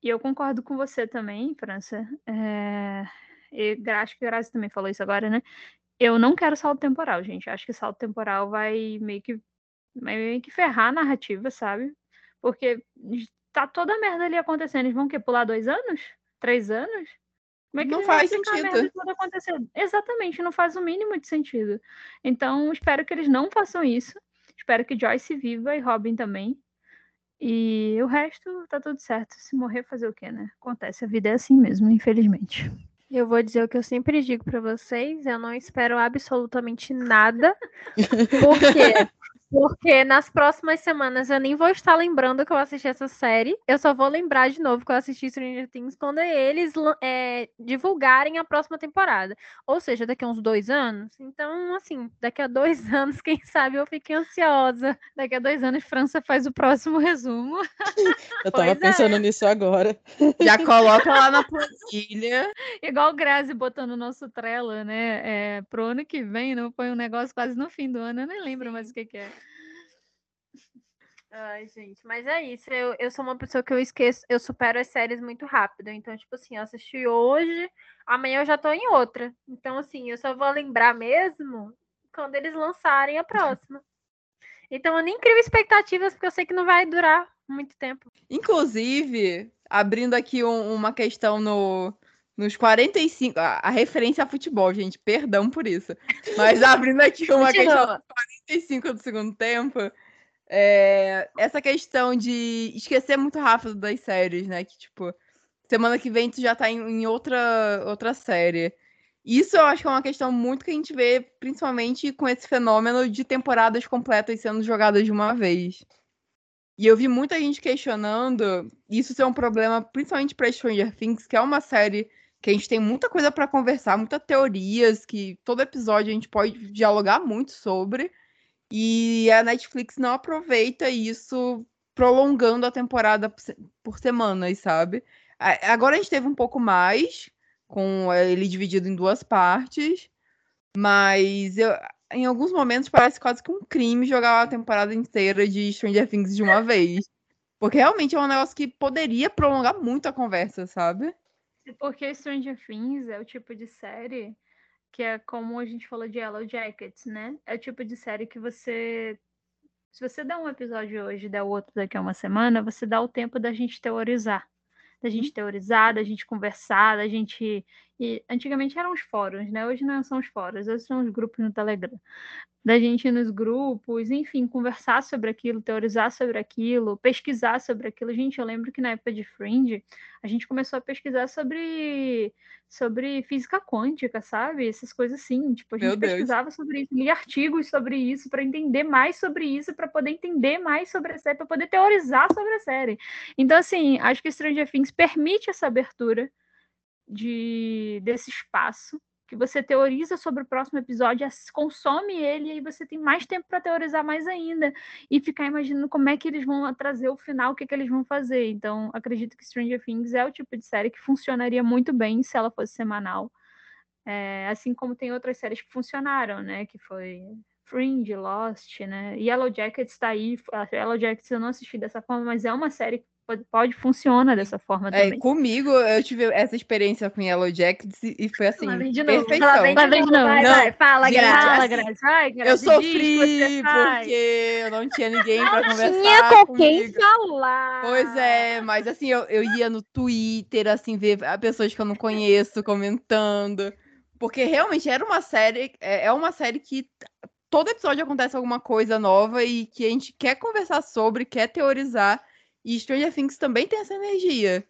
E eu concordo com você também, França. É... E acho que Grazi também falou isso agora, né? Eu não quero salto temporal, gente. Acho que salto temporal vai meio que, vai meio que ferrar a narrativa, sabe? Porque tá toda a merda ali acontecendo. Eles vão que pular dois anos? Três anos? Como é que não faz sentido. Exatamente, não faz o mínimo de sentido. Então, espero que eles não façam isso. Espero que Joyce viva e Robin também. E o resto tá tudo certo. Se morrer, fazer o quê, né? Acontece, a vida é assim mesmo, infelizmente. Eu vou dizer o que eu sempre digo para vocês, eu não espero absolutamente nada. [LAUGHS] Por quê? Porque nas próximas semanas eu nem vou estar lembrando que eu assisti essa série. Eu só vou lembrar de novo que eu assisti Stranger Things quando eles é, divulgarem a próxima temporada. Ou seja, daqui a uns dois anos. Então, assim, daqui a dois [LAUGHS] anos, quem sabe eu fiquei ansiosa. Daqui a dois anos, França faz o próximo resumo. [LAUGHS] Eu tava pois pensando é. nisso agora. Já coloca lá na planilha. [LAUGHS] Igual o Grazi botando o nosso Trello, né? É, pro ano que vem, não foi um negócio quase no fim do ano. Eu nem lembro mais o que, que é. Ai, gente, mas é isso. Eu, eu sou uma pessoa que eu esqueço, eu supero as séries muito rápido. Então, tipo assim, eu assisti hoje, amanhã eu já tô em outra. Então, assim, eu só vou lembrar mesmo quando eles lançarem a próxima. [LAUGHS] Então, eu nem crio expectativas, porque eu sei que não vai durar muito tempo. Inclusive, abrindo aqui um, uma questão no, nos 45. A, a referência a futebol, gente, perdão por isso. Mas [LAUGHS] abrindo aqui uma questão nos 45 do segundo tempo. É, essa questão de esquecer muito rápido das séries, né? Que, tipo, semana que vem tu já tá em, em, outra, outra série. Isso eu acho que é uma questão muito que a gente vê, principalmente com esse fenômeno de temporadas completas sendo jogadas de uma vez. E eu vi muita gente questionando isso ser um problema, principalmente para Stranger Things, que é uma série que a gente tem muita coisa para conversar, muitas teorias, que todo episódio a gente pode dialogar muito sobre. E a Netflix não aproveita isso prolongando a temporada por semanas, sabe? Agora a gente teve um pouco mais, com ele dividido em duas partes, mas eu, em alguns momentos parece quase que um crime jogar a temporada inteira de Stranger Things de uma vez. Porque realmente é um negócio que poderia prolongar muito a conversa, sabe? Porque Stranger Things é o tipo de série que é como a gente falou de Yellow Jackets, né? É o tipo de série que você. Se você dá um episódio hoje e der outro daqui a uma semana, você dá o tempo da gente teorizar. Da gente uhum. teorizar, da gente conversar, da gente. E antigamente eram os fóruns, né? Hoje não são os fóruns, hoje são os grupos no Telegram da gente ir nos grupos, enfim, conversar sobre aquilo, teorizar sobre aquilo, pesquisar sobre aquilo. Gente, eu lembro que na época de Fringe, a gente começou a pesquisar sobre, sobre física quântica, sabe? Essas coisas assim. Tipo, a gente pesquisava sobre isso, lia artigos sobre isso, para entender mais sobre isso, para poder entender mais sobre a série, para poder teorizar sobre a série. Então, assim, acho que Stranger Things permite essa abertura de, desse espaço que você teoriza sobre o próximo episódio, consome ele e aí você tem mais tempo para teorizar mais ainda e ficar imaginando como é que eles vão trazer o final, o que, que eles vão fazer. Então, acredito que Stranger Things é o tipo de série que funcionaria muito bem se ela fosse semanal. É, assim como tem outras séries que funcionaram, né? Que foi Fringe, Lost, né? Yellow Jackets está aí. Yellow Jackets eu não assisti dessa forma, mas é uma série que pode, pode funciona dessa forma é, também. Comigo, eu tive essa experiência com Yellow Jackets e foi assim, Lá vem de novo, perfeição. lá vem de novo, novo. vai, Não, vai, fala, gente, Grazi. Fala, assim, Grazi. Vai, Grazi, Eu sofri porque eu não tinha ninguém pra conversar Tinha com quem comigo. falar. Pois é, mas assim, eu, eu ia no Twitter, assim, ver a pessoas que eu não conheço comentando. Porque realmente era uma série, é é uma série que todo episódio acontece alguma coisa nova e que a gente quer conversar sobre, quer teorizar. E Stranger Things também tem essa energia.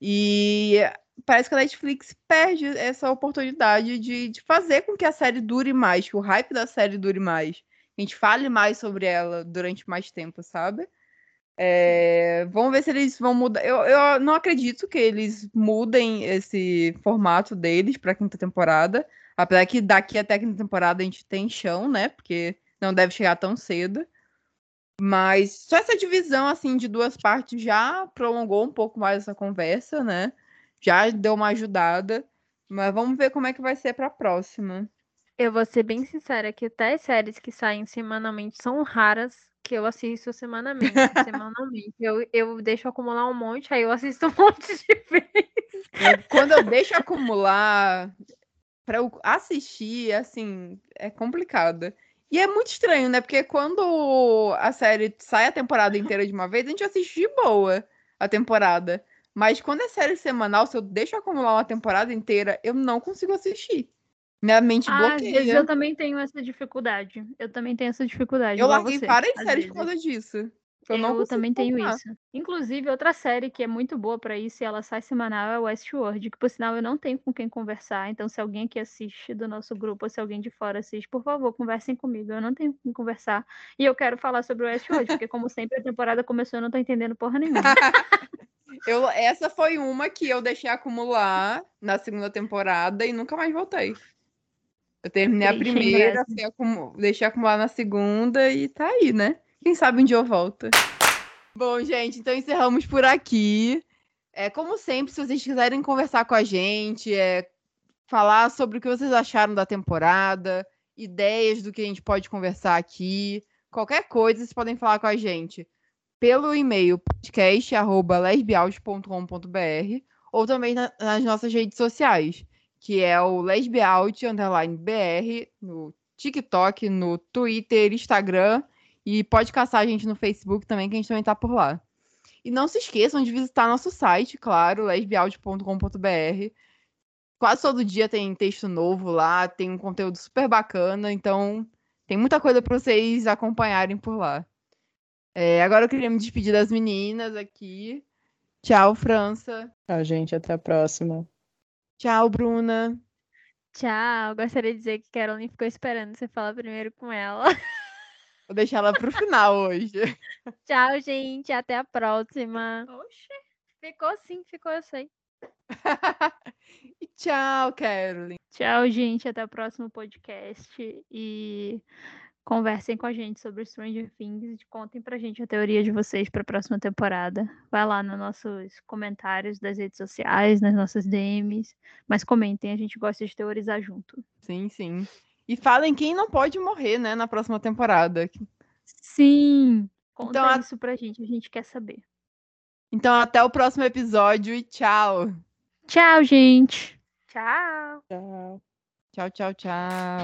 E parece que a Netflix perde essa oportunidade de, de fazer com que a série dure mais, que o hype da série dure mais. A gente fale mais sobre ela durante mais tempo, sabe? É, vamos ver se eles vão mudar. Eu, eu não acredito que eles mudem esse formato deles para quinta temporada. Apesar que daqui até a quinta temporada a gente tem chão, né? Porque não deve chegar tão cedo. Mas só essa divisão assim de duas partes já prolongou um pouco mais essa conversa, né? Já deu uma ajudada. Mas vamos ver como é que vai ser para a próxima. Eu vou ser bem sincera que até as séries que saem semanalmente são raras que eu assisto semanalmente. [LAUGHS] semanalmente. Eu, eu deixo acumular um monte, aí eu assisto um [LAUGHS] monte de vezes. Quando eu deixo acumular para eu assistir, assim, é complicado. E é muito estranho, né? Porque quando a série sai a temporada inteira de uma vez, a gente assiste de boa a temporada. Mas quando é série semanal, se eu deixo acumular uma temporada inteira, eu não consigo assistir. Minha mente Ah, às vezes bloqueia. eu também tenho essa dificuldade. Eu também tenho essa dificuldade. Eu larguei várias séries por causa disso. Eu, Eu, também tenho focar. isso. Inclusive, outra série que é muito boa pra isso e ela sai semanal é Westworld, que por sinal eu não tenho com quem conversar. Então, se alguém aqui assiste do nosso grupo ou se alguém de fora assiste, por favor, conversem comigo. Eu não tenho com quem conversar. E eu quero falar sobre o Westworld, porque como sempre a temporada começou, eu não tô entendendo porra nenhuma. [LAUGHS] Eu, essa foi uma que eu deixei acumular na segunda temporada e nunca mais voltei. Eu terminei a Triste, hein, primeira, deixei acumular na segunda e tá aí, né? Quem sabe um dia eu volto. Bom, gente, então encerramos por aqui. É, como sempre, se vocês quiserem conversar com a gente, é, falar sobre o que vocês acharam da temporada, ideias do que a gente pode conversar aqui, qualquer coisa, vocês podem falar com a gente pelo e-mail podcast@lesbiaut.com.br ou também na- nas nossas redes sociais, que é o lesbiaut underline br no TikTok, no Twitter, Instagram e pode caçar a gente no Facebook também, que a gente também tá por lá. E não se esqueçam de visitar nosso site, claro, lesbiaut.com.br. Quase todo dia tem texto novo lá, tem um conteúdo super bacana, então tem muita coisa para vocês acompanharem por lá. É, agora eu queria me despedir das meninas aqui. Tchau, França. Tchau, gente. Até a próxima. Tchau, Bruna. Tchau. Gostaria de dizer que Caroline ficou esperando você falar primeiro com ela. [LAUGHS] Vou deixar ela pro final hoje. [LAUGHS] Tchau, gente. Até a próxima. Oxe. Ficou sim, ficou, eu sei. E tchau, Caroline. Tchau, gente. Até o próximo podcast. E conversem com a gente sobre Stranger Things e contem pra gente a teoria de vocês pra próxima temporada. Vai lá nos nossos comentários das redes sociais, nas nossas DMs. Mas comentem, a gente gosta de teorizar junto. Sim, sim. E falem quem não pode morrer, né, na próxima temporada. Sim! Conta Então, a- isso pra gente, a gente quer saber. Então, até o próximo episódio e tchau. Tchau, gente! Tchau. Tchau. Tchau, tchau, tchau.